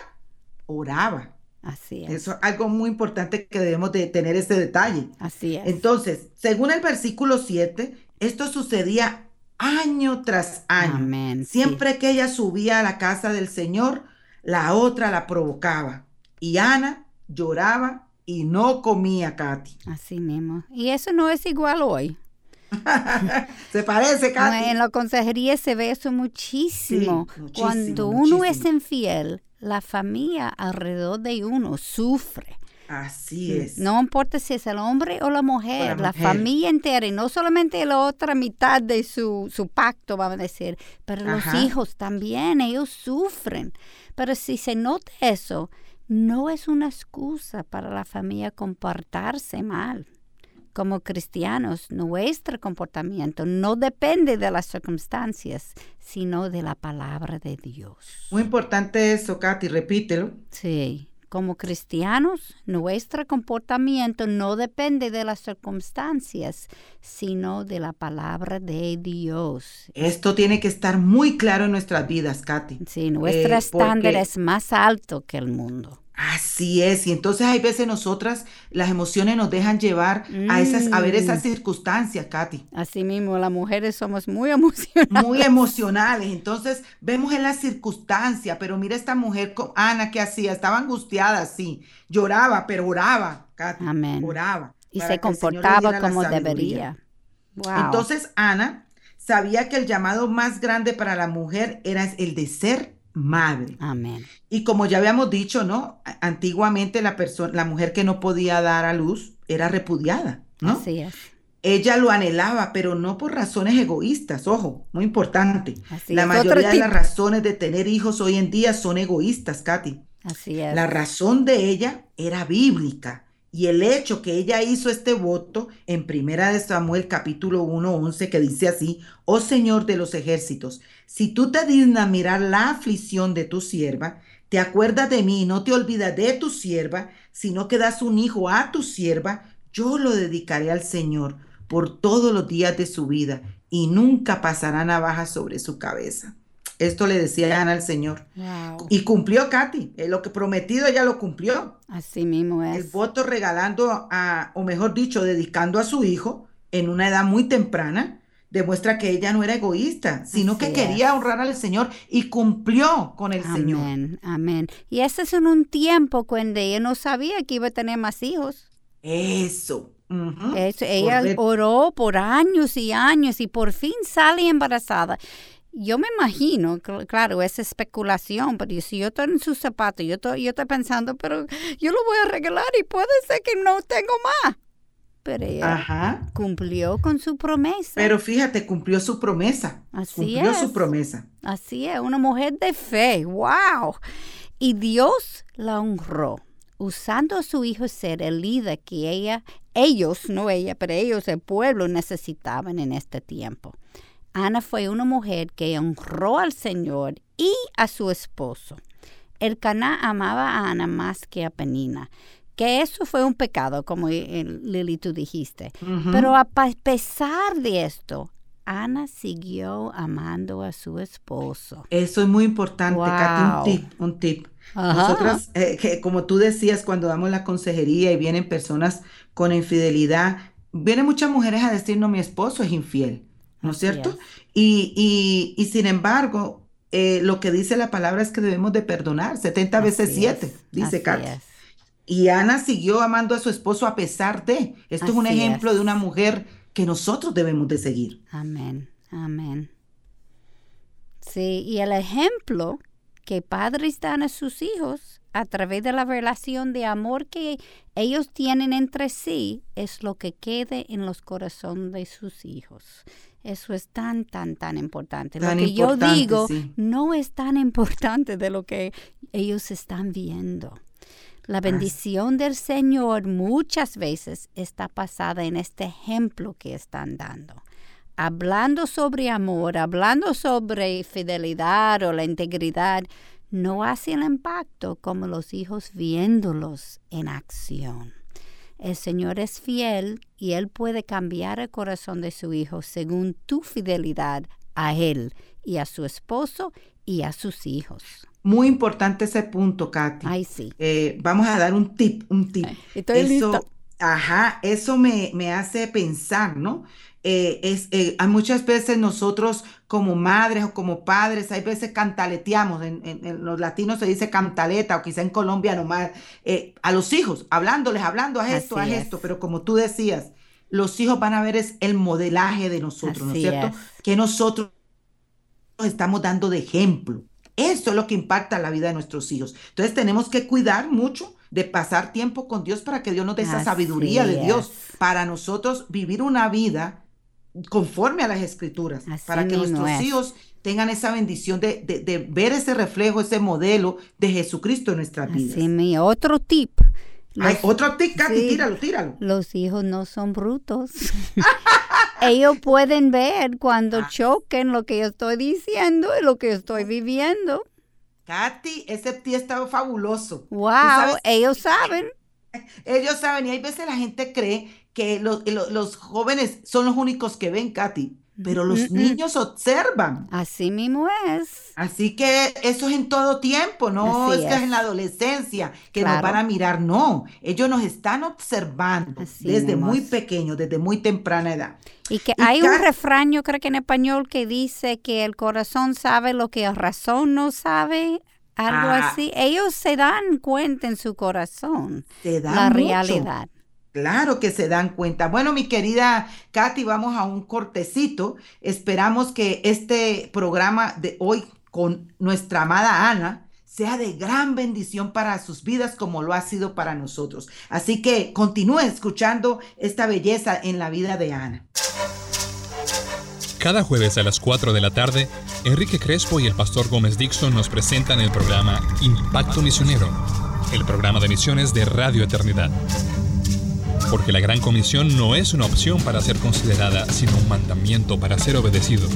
Oraba. Así es. Eso es algo muy importante que debemos de tener ese detalle. Así es. Entonces, según el versículo 7, esto sucedía año tras año. Amén. sí. Siempre que ella subía a la casa del Señor, la otra la provocaba. Y Ana lloraba y no comía, Katy. Así mismo. Y eso no es igual hoy. ¿Se parece, Katy? En la consejería se ve eso muchísimo. Sí, muchísimo, Cuando uno es infiel, la familia alrededor de uno sufre. Así es. No importa si es el hombre o la mujer, O la familia entera, y no solamente la otra mitad de su, su pacto, vamos a decir, pero Ajá. los hijos también, ellos sufren. Pero si se nota eso, no es una excusa para la familia comportarse mal. Como cristianos, nuestro comportamiento no depende de las circunstancias, sino de la palabra de Dios. Muy importante eso, Katy, repítelo. Sí, como cristianos, nuestro comportamiento no depende de las circunstancias, sino de la palabra de Dios. Esto tiene que estar muy claro en nuestras vidas, Katy. Sí, nuestro Eh, estándar porque- es más alto que el mundo. Así es, y entonces hay veces nosotras las emociones nos dejan llevar a esas, a ver esas Mm. circunstancias, Katy, Así mismo, las mujeres somos muy emocionadas. muy emocionales. Entonces vemos en las circunstancias, pero mira esta mujer, Ana, ¿qué hacía? Estaba angustiada, sí, lloraba, pero oraba, Katy, Amén. oraba. Y se que comportaba la como debería. Wow. Entonces Ana sabía que el llamado más grande para la mujer era el de ser madre. Amén. Y como ya habíamos dicho, ¿no? Antiguamente la persona, la mujer que no podía dar a luz era repudiada, ¿no? Así es. Ella lo anhelaba, pero no por razones egoístas, ojo, muy importante. Así La es. Mayoría de las razones de tener hijos hoy en día son egoístas, Katy. Así es. La razón de ella era bíblica. Y el hecho que ella hizo este voto en Primera de Samuel capítulo 1, 11, que dice así, oh Señor de los ejércitos, si tú te dignas mirar la aflicción de tu sierva, te acuerdas de mí, no te olvidas de tu sierva, sino que das un hijo a tu sierva, yo lo dedicaré al Señor por todos los días de su vida y nunca pasará navaja sobre su cabeza. Esto le decía Ana al Señor. Wow. Y cumplió Katy, eh, lo que prometido ella lo cumplió. Así mismo El es. voto regalando a, o mejor dicho, dedicando a su hijo en una edad muy temprana, demuestra que ella no era egoísta, sino que Así quería es. honrar al Señor y cumplió con el Señor. Amén, amén. Y ese es en un tiempo cuando ella no sabía que iba a tener más hijos. Eso. ujú, Eso, ella correcto. oró por años y años y por fin sale embarazada. Yo me imagino, cl- claro, es especulación, pero si yo estoy en sus zapatos, yo estoy, yo estoy pensando, pero yo lo voy a regalar y puede ser que no tengo más. Pero ella Ajá. cumplió con su promesa. Pero fíjate, cumplió su promesa. Así cumplió es. su promesa. Así es, una mujer de fe, wow. Y Dios la honró, usando a su hijo ser el líder que ella, ellos, no ella, pero ellos, el pueblo, necesitaban en este tiempo. Ana fue una mujer que honró al Señor y a su esposo. El Caná amaba a Ana más que a Penina, que eso fue un pecado, como eh, Lili tú dijiste. Pero a pesar de esto, Ana siguió amando a su esposo. Eso es muy importante, Katy, un Wow. tip, un tip. Ajá. Nosotras, eh, que como tú decías, cuando damos la consejería y vienen personas con infidelidad, vienen muchas mujeres a decirnos, mi esposo es infiel, ¿no es cierto? Y, y, y sin embargo, eh, lo que dice la palabra es que debemos de perdonar, 70 veces Así 7, es, dice es. Y Ana siguió amando a su esposo a pesar de. Esto es un ejemplo es. de una mujer que nosotros debemos de seguir. Amén, amén. Sí, y el ejemplo que padres dan a sus hijos a través de la relación de amor que ellos tienen entre sí es lo que quede en los corazones de sus hijos. Eso es tan, tan, tan importante. Tan lo que importante, yo digo sí. no es tan importante de lo que ellos están viendo. La bendición del Señor muchas veces está basada en este ejemplo que están dando. Hablando sobre amor, hablando sobre fidelidad o la integridad, no hace el impacto como los hijos viéndolos en acción. El Señor es fiel y Él puede cambiar el corazón de su hijo según tu fidelidad a Él y a su esposo y a sus hijos. Muy importante ese punto, Katy. Ay, sí. Eh, vamos a dar un tip, un tip. Estoy eso, lista. Ajá, eso me, me hace pensar, ¿no? Eh, es, eh, muchas veces nosotros como madres o como padres, hay veces cantaleteamos, en, en- en los latinos se dice cantaleta o quizá en Colombia nomás, eh, a los hijos, hablándoles, hablando, haz esto, haz esto, es. pero como tú decías, los hijos van a ver es el modelaje de nosotros, ¿no es cierto? es. Que nosotros estamos dando de ejemplo. Eso es lo que impacta la vida de nuestros hijos. Entonces tenemos que cuidar mucho de pasar tiempo con Dios para que Dios nos dé esa Así sabiduría de Dios, para nosotros vivir una vida conforme a las escrituras, Así para que nuestros es. hijos tengan esa bendición de, de- de ver ese reflejo, ese modelo de Jesucristo en nuestras vidas. Así mi otro tip. Ay, Los- otro tic, Katy, sí. tíralo, tíralo. Los hijos no son brutos. Ellos pueden ver cuando Ah. choquen lo que yo estoy diciendo y lo que yo estoy viviendo. Katy, ese tío estaba fabuloso. Wow, ellos saben. Ellos saben, y hay veces la gente cree que los, los jóvenes son los únicos que ven, Katy pero los niños observan. Así mismo es. Así que eso es en todo tiempo, no es, que es en la adolescencia que nos van a mirar, no, ellos nos están observando desde muy pequeños, desde muy temprana edad. Y que hay un refrán, yo creo que en español, que dice que el corazón sabe lo que la razón no sabe, algo ah. así. Ellos se dan cuenta en su corazón se dan la realidad. Claro que se dan cuenta. Bueno, mi querida Katy, vamos a un cortecito. Esperamos que este programa de hoy con nuestra amada Ana sea de gran bendición para sus vidas como lo ha sido para nosotros. Así que continúe escuchando esta belleza en la vida de Ana. Cada jueves a las 4 de la tarde, Enrique Crespo y el pastor Gómez Dixon nos presentan el programa Impacto Misionero, el programa de misiones de Radio Eternidad porque la gran comisión no es una opción para ser considerada, sino un mandamiento para ser obedecido.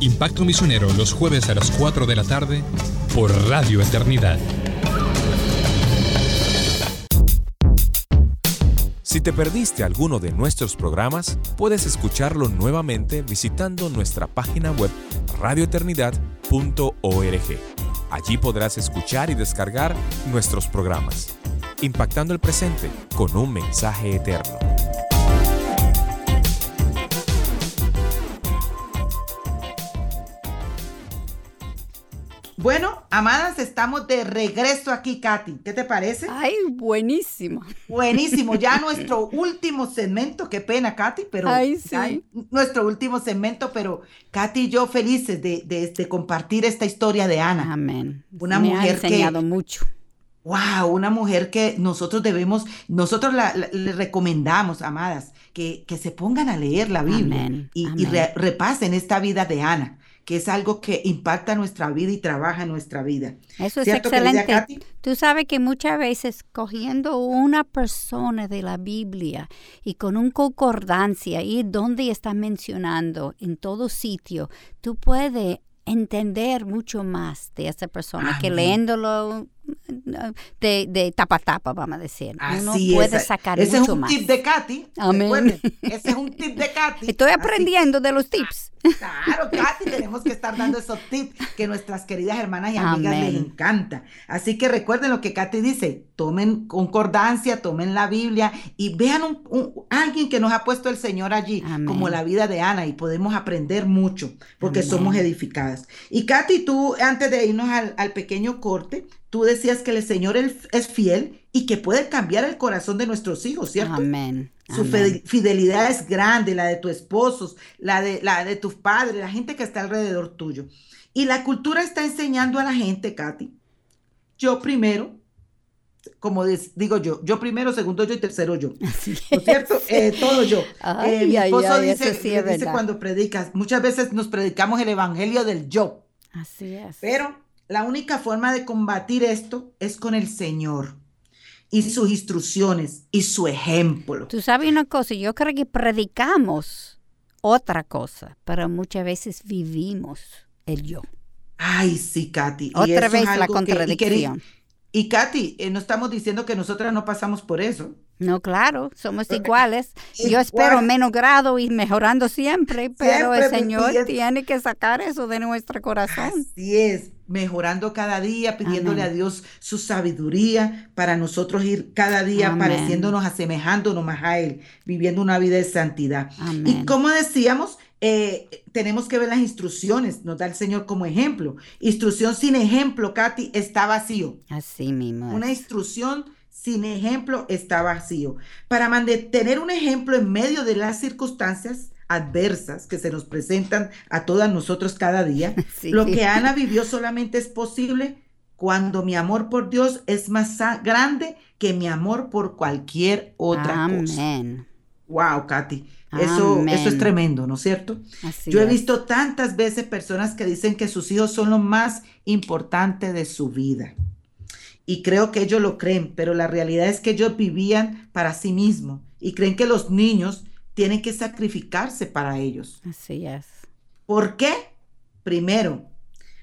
Impacto Misionero los jueves a las 4 de la tarde por Radio Eternidad. Si te perdiste alguno de nuestros programas, puedes escucharlo nuevamente visitando nuestra página web radioeternidad.org. Allí podrás escuchar y descargar nuestros programas impactando el presente con un mensaje eterno. Bueno, amadas, estamos de regreso aquí, Katy. ¿Qué te parece? Ay, buenísimo. Buenísimo. Ya nuestro último segmento. Qué pena, Katy, pero. Ay, sí. nuestro último segmento, pero Katy y yo felices de, compartir esta historia de Ana. Amén. Una mujer ha enseñado mucho. Wow, una mujer que nosotros debemos, nosotros le recomendamos, amadas, que, que, se pongan a leer la Biblia y, repasen esta vida de Ana, que es algo que impacta nuestra vida y trabaja en nuestra vida. Eso es excelente. Tú sabes que muchas veces cogiendo una persona de la Biblia y con un concordancia y donde está mencionando en todo sitio, tú puedes entender mucho más de esa persona que leyéndolo de, de, tapa tapa, vamos a decir. Uno puede sacar Ese mucho es un tip de Katy. Amén. Ese es un tip de Katy. Estoy aprendiendo de los tips. Claro, Katy, tenemos que estar dando esos tips que nuestras queridas hermanas y amigas les encanta. Así que recuerden lo que Katy dice, tomen concordancia, tomen la Biblia y vean un, alguien que nos ha puesto el Señor allí, como la vida de Ana, y podemos aprender mucho porque somos edificadas. Y Katy, tú, antes de irnos al, al pequeño corte, Tú decías que el Señor es fiel y que puede cambiar el corazón de nuestros hijos, ¿cierto? Amén. Su fidelidad es grande, la de tu esposo, la de, la de tus padres, la gente que está alrededor tuyo. Y la cultura está enseñando a la gente, Katy. Yo primero, como digo yo, yo primero, segundo yo y tercero yo. ¿No es cierto? Eh, todo yo. Eh, mi esposo dice, dice cuando predicas, muchas veces nos predicamos el evangelio del yo. Así es. Pero la única forma de combatir esto es con el Señor y sus instrucciones y su ejemplo. Tú sabes una cosa, yo creo que predicamos otra cosa, pero muchas veces vivimos el yo. Ay, sí, Katy. Otra vez la contradicción. y, Katy, eh, no estamos diciendo que nosotras no pasamos por eso. No, claro, somos iguales. Yo espero menos grado y mejorando siempre, pero el Señor tiene que sacar eso de nuestro corazón. Así es, mejorando cada día, pidiéndole a Dios su sabiduría para nosotros ir cada día pareciéndonos, asemejándonos más a Él, viviendo una vida de santidad. Y como decíamos, eh, tenemos que ver las instrucciones, nos da el Señor como ejemplo. Instrucción sin ejemplo, Katy, está vacío. Así mismo. Una instrucción sin ejemplo está vacío. Para mantener un ejemplo en medio de las circunstancias adversas que se nos presentan a todas nosotros cada día, lo que Ana vivió solamente es posible cuando mi amor por Dios es más grande que mi amor por cualquier otra cosa. Wow, Katy. Eso, eso es tremendo, ¿no es cierto? Yo he visto tantas veces personas que dicen que sus hijos son lo más importante de su vida y creo que ellos lo creen, pero la realidad es que ellos vivían para sí mismos y creen que los niños tienen que sacrificarse para ellos. Así es. ¿Por qué? Primero,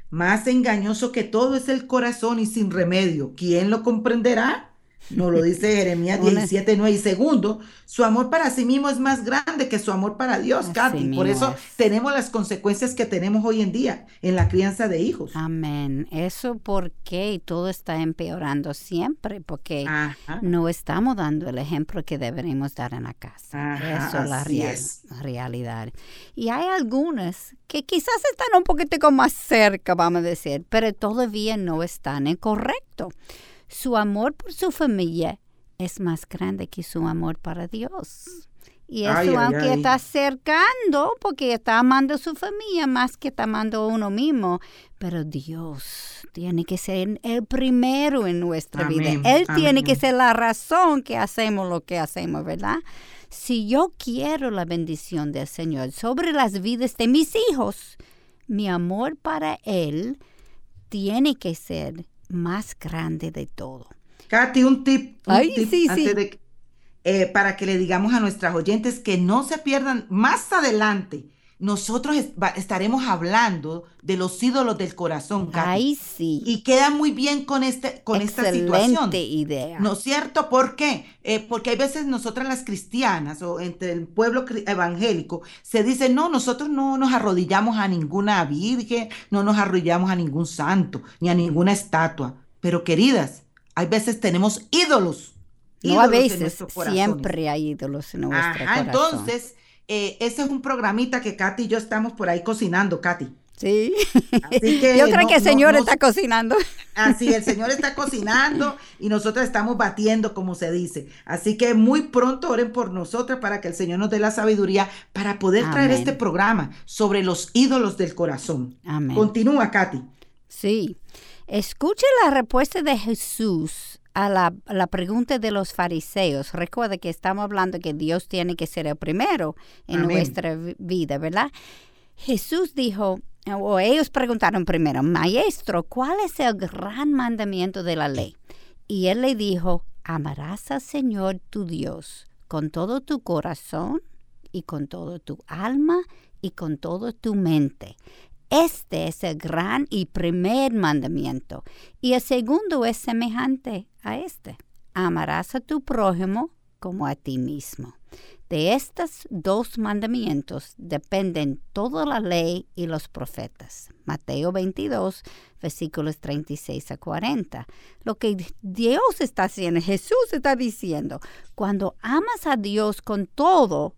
Más engañoso que todo es el corazón y sin remedio. ¿Quién lo comprenderá? Nos lo dice Jeremías 17, 9 y segundo. Su amor para sí mismo es más grande que su amor para Dios, Katy. Por eso es. tenemos las consecuencias que tenemos hoy en día en la crianza de hijos. Amén. Eso porque todo está empeorando siempre, porque Ajá. no estamos dando el ejemplo que deberíamos dar en la casa. Ajá, Eso es la real- es. realidad. Y hay algunas que quizás están un poquitico más cerca, vamos a decir, pero todavía no están en correcto. Su amor por su familia es más grande que su amor para Dios. Y eso, Ay, aunque ay. está acercando, porque está amando a su familia más que está amando a uno mismo, pero Dios tiene que ser el primero en nuestra Amén, vida. Él tiene que ser la razón que hacemos lo que hacemos, ¿verdad? Si yo quiero la bendición del Señor sobre las vidas de mis hijos, mi amor para Él tiene que ser más grande de todo. Katy, un tip, un Ay, tip sí, antes sí. de que- eh, para que le digamos a nuestras oyentes que no se pierdan más adelante. Nosotros estaremos hablando de los ídolos del corazón, Katy. Ay, sí. Y queda muy bien con, este, con esta situación. Excelente idea. ¿No es cierto? ¿Por qué? Eh, porque hay veces nosotras las cristianas o entre el pueblo evangélico se dice, no, nosotros no nos arrodillamos a ninguna virgen, no nos arrodillamos a ningún santo, ni a ninguna estatua. Pero queridas, hay veces tenemos ídolos. no a ídolos en veces, siempre hay ídolos en nuestro Ajá, corazón. entonces, eh, ese es un programita que Katy y yo estamos por ahí cocinando, Katy. Sí. Así que Yo creo no- que el Señor no- está cocinando. Así, el Señor está cocinando y nosotros estamos batiendo, como se dice. Así que muy pronto oren por nosotras para que el Señor nos dé la sabiduría para poder traer este programa sobre los ídolos del corazón. Amén. Continúa, Katy. Sí. Escuche la respuesta de Jesús a la, la pregunta de los fariseos. Recuerda que estamos hablando que Dios tiene que ser el primero en Amén. nuestra vi- vida, ¿verdad? Jesús dijo, o ellos preguntaron primero, Maestro, ¿cuál es el gran mandamiento de la ley? Y él le dijo, amarás al Señor tu Dios con todo tu corazón y con todo tu alma y con toda tu mente. Este es el gran y primer mandamiento. Y el segundo es semejante a este. Amarás a tu prójimo como a ti mismo. De estos dos mandamientos dependen toda la ley y los profetas. Mateo 22, versículos 36 a 40. Lo que Dios está haciendo, Jesús está diciendo, cuando amas a Dios con todo,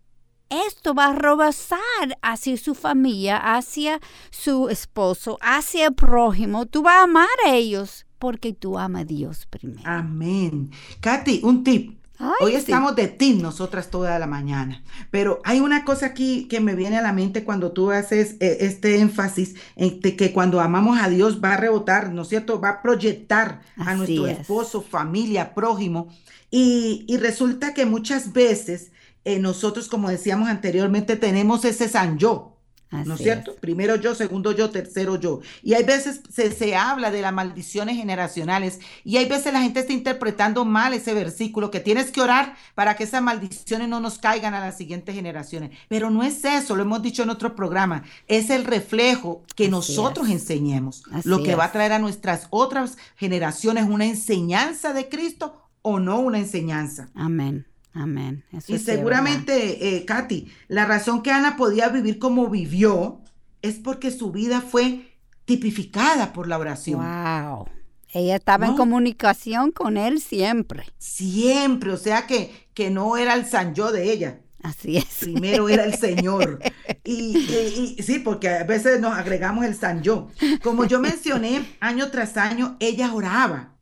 esto va a rebasar hacia su familia, hacia su esposo, hacia el prójimo. Tú vas a amar a ellos porque tú amas a Dios primero. Amén. Katy, un tip. Ay, Hoy sí. estamos de team nosotras toda la mañana, pero hay una cosa aquí que me viene a la mente cuando tú haces eh, este énfasis en que cuando amamos a Dios va a rebotar, ¿no es cierto? Va a proyectar a nuestro es. esposo, familia, prójimo. Y, y resulta que muchas veces eh, nosotros, como decíamos anteriormente, tenemos ese san yo. ¿No es cierto? Primero yo, segundo yo, tercero yo. Y hay veces se, se habla de las maldiciones generacionales y hay veces la gente está interpretando mal ese versículo, que tienes que orar para que esas maldiciones no nos caigan a las siguientes generaciones. Pero no es eso, lo hemos dicho en otro programa, es el reflejo que Así nosotros es. enseñemos, Así lo que va a traer a nuestras otras generaciones una enseñanza de Cristo o no una enseñanza. Amén. Amén. Eso Y seguramente, eh, Katy, la razón que Ana podía vivir como vivió es porque su vida fue tipificada por la oración. Wow. Ella estaba en ¿No? comunicación con él siempre. Siempre, o sea que, que no era el San Yo de ella, Así es. primero era el Señor. Y, y- y sí, porque a veces nos agregamos el San Yo. Como yo mencioné, año tras año, ella oraba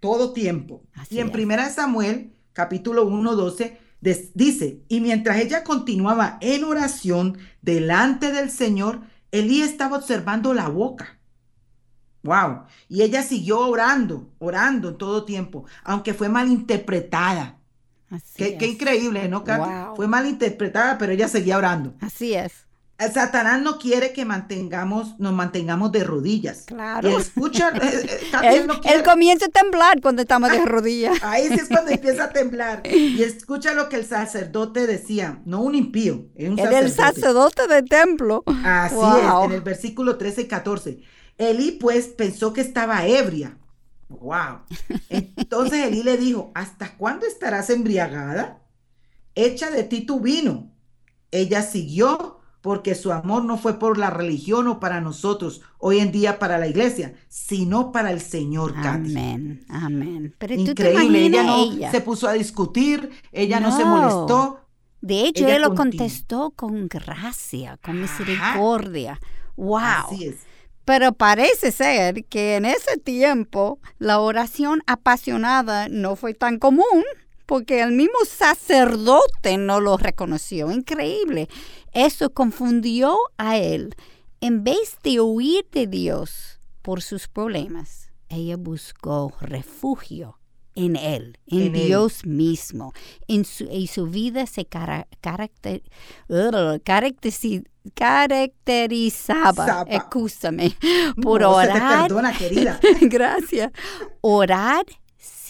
todo tiempo. Así y en es. Primera Samuel, capítulo 1, 12, des- dice, y mientras ella continuaba en oración delante del Señor, Elí estaba observando la boca. Wow. Y ella siguió orando, orando en todo tiempo, aunque fue malinterpretada. Así Qué, qué es. increíble, ¿no, Katy? Wow. Fue malinterpretada, pero ella seguía orando. Así es. El Satanás no quiere que mantengamos, nos mantengamos de rodillas. Claro. Y escucha, eh, eh, él no él comienza a temblar cuando estamos de rodillas. Ahí sí es cuando empieza a temblar. Y escucha lo que el sacerdote decía, no un impío, es un el sacerdote. sacerdote del templo. Así Wow. es, en el versículo 13 y 14. Elí pues pensó que estaba ebria. Wow. Entonces Elí le dijo, ¿hasta cuándo estarás embriagada? Echa de ti tu vino. Ella siguió porque su amor no fue por la religión o para nosotros, hoy en día para la iglesia, sino para el Señor. Amén, amén. Pero Increíble, ella no se puso a discutir, ella no, se molestó. De hecho, él lo contestó con gracia, con misericordia. Wow. Así es. Pero parece ser que en ese tiempo la oración apasionada no fue tan común porque el mismo sacerdote no lo reconoció. Increíble. Eso confundió a él. En vez de huir de Dios por sus problemas, ella buscó refugio en Él, en, Dios mismo. En su, y su vida se caracter, caracterizaba, escúchame, por orar. perdona, querida. gracias. Orar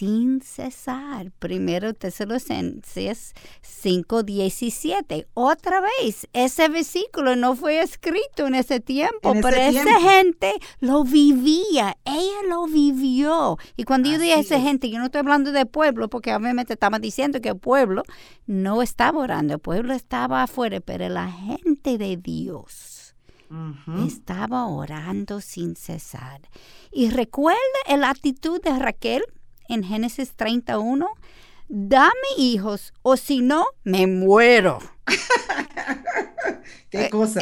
sin cesar. Primero Tesalonicenses 5:17. Otra vez, ese versículo no fue escrito en ese tiempo, pero esa gente lo vivía, ella lo vivió. Y cuando yo digo esa gente, yo no estoy hablando de pueblo, porque obviamente estamos diciendo que el pueblo no estaba orando, el pueblo estaba afuera, pero la gente de Dios. Estaba orando sin cesar. Y recuerda la actitud de Raquel en Génesis 31, dame hijos o si no, me muero. ¿Qué cosa?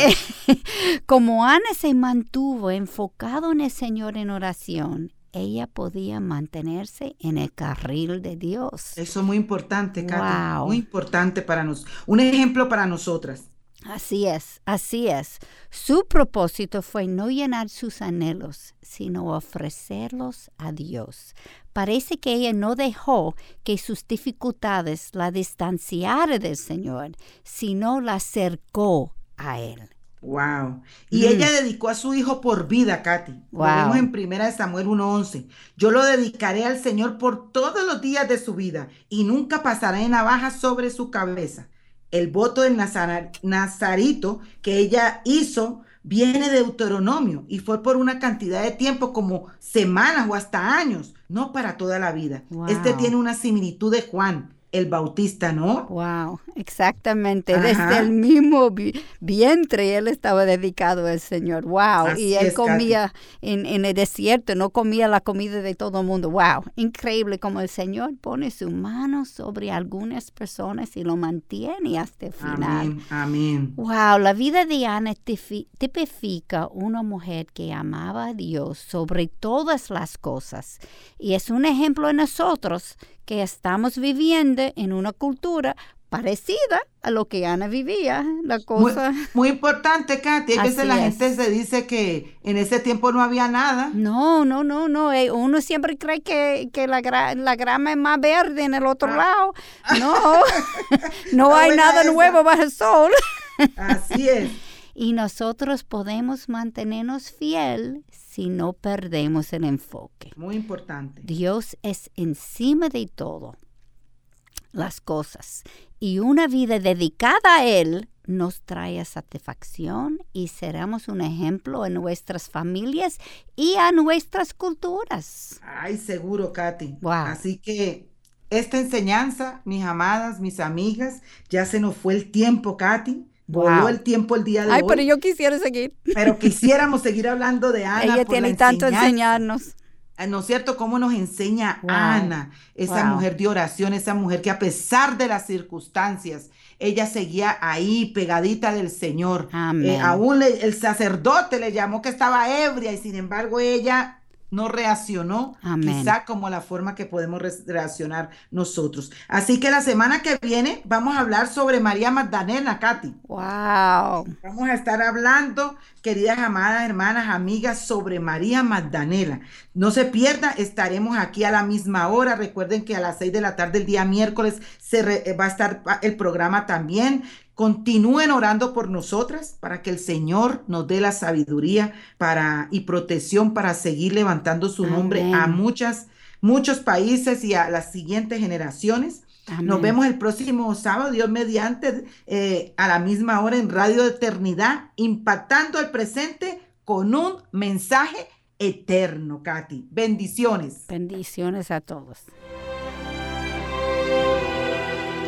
Como Ana se mantuvo enfocado en el Señor en oración, ella podía mantenerse en el carril de Dios. Eso es muy importante, Katy. Muy importante para nosotros. Un ejemplo para nosotras. Así es, así es. Su propósito fue no llenar sus anhelos, sino ofrecerlos a Dios. Parece que ella no dejó que sus dificultades la distanciaran del Señor, sino la acercó a Él. Wow. Y mm. ella dedicó a su hijo por vida, Katy. Lo vemos en 1 Samuel 1:11. Yo lo dedicaré al Señor por todos los días de su vida y nunca pasará en navaja sobre su cabeza el voto del Nazarito que ella hizo viene de Deuteronomio y fue por una cantidad de tiempo como semanas o hasta años, no para toda la vida. Este tiene una similitud de Juan el Bautista, ¿no? Wow, exactamente. Desde el mismo vientre él estaba dedicado al Señor. Wow. y él comía en, el desierto, no comía la comida de todo el mundo. Wow. Increíble como el Señor pone su mano sobre algunas personas y lo mantiene hasta el final. Amén. Amén. Wow. La vida de Ana tipifica una mujer que amaba a Dios sobre todas las cosas. Y es un ejemplo en nosotros que estamos viviendo en una cultura parecida a lo que Ana vivía, la cosa. Muy, importante, Katy, a veces la gente se dice que en ese tiempo no había nada. No, no, no, no, eh, uno siempre cree que, la, la, grama es más verde en el otro ah. lado. No, no hay nada nuevo bajo el sol. Así es. Y nosotros podemos mantenernos fiel si no perdemos el enfoque. Muy importante. Dios es encima de todo las cosas y una vida dedicada a Él nos trae satisfacción y seremos un ejemplo en nuestras familias y a nuestras culturas. Ay, seguro, Katy. Así que esta enseñanza, mis amadas, mis amigas, ya se nos fue el tiempo, Katy. Voló el tiempo el día de hoy. Ay, pero yo quisiera seguir. Pero quisiéramos seguir hablando de Ana. Ella tiene tanto enseñarnos. Ah, ¿No es cierto? ¿Cómo nos enseña Ana, esa mujer de oración, esa mujer que a pesar de las circunstancias, ella seguía ahí pegadita del Señor. Eh, aún el sacerdote le llamó que estaba ebria y sin embargo ella no reaccionó, quizá como la forma que podemos reaccionar nosotros. Así que la semana que viene vamos a hablar sobre María Magdalena, Katy. Wow. Vamos a estar hablando, queridas amadas hermanas, amigas, sobre María Magdalena. No se pierda, estaremos aquí a la misma hora. Recuerden que a las seis de la tarde el día miércoles se va a estar el programa también. Continúen orando por nosotras para que el Señor nos dé la sabiduría para y protección para seguir levantando su nombre a muchas muchos países y a las siguientes generaciones. Nos vemos el próximo sábado, Dios mediante, eh, a la misma hora en Radio Eternidad, impactando el presente con un mensaje eterno, Katy. Bendiciones. Bendiciones a todos.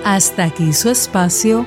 Hasta aquí su espacio,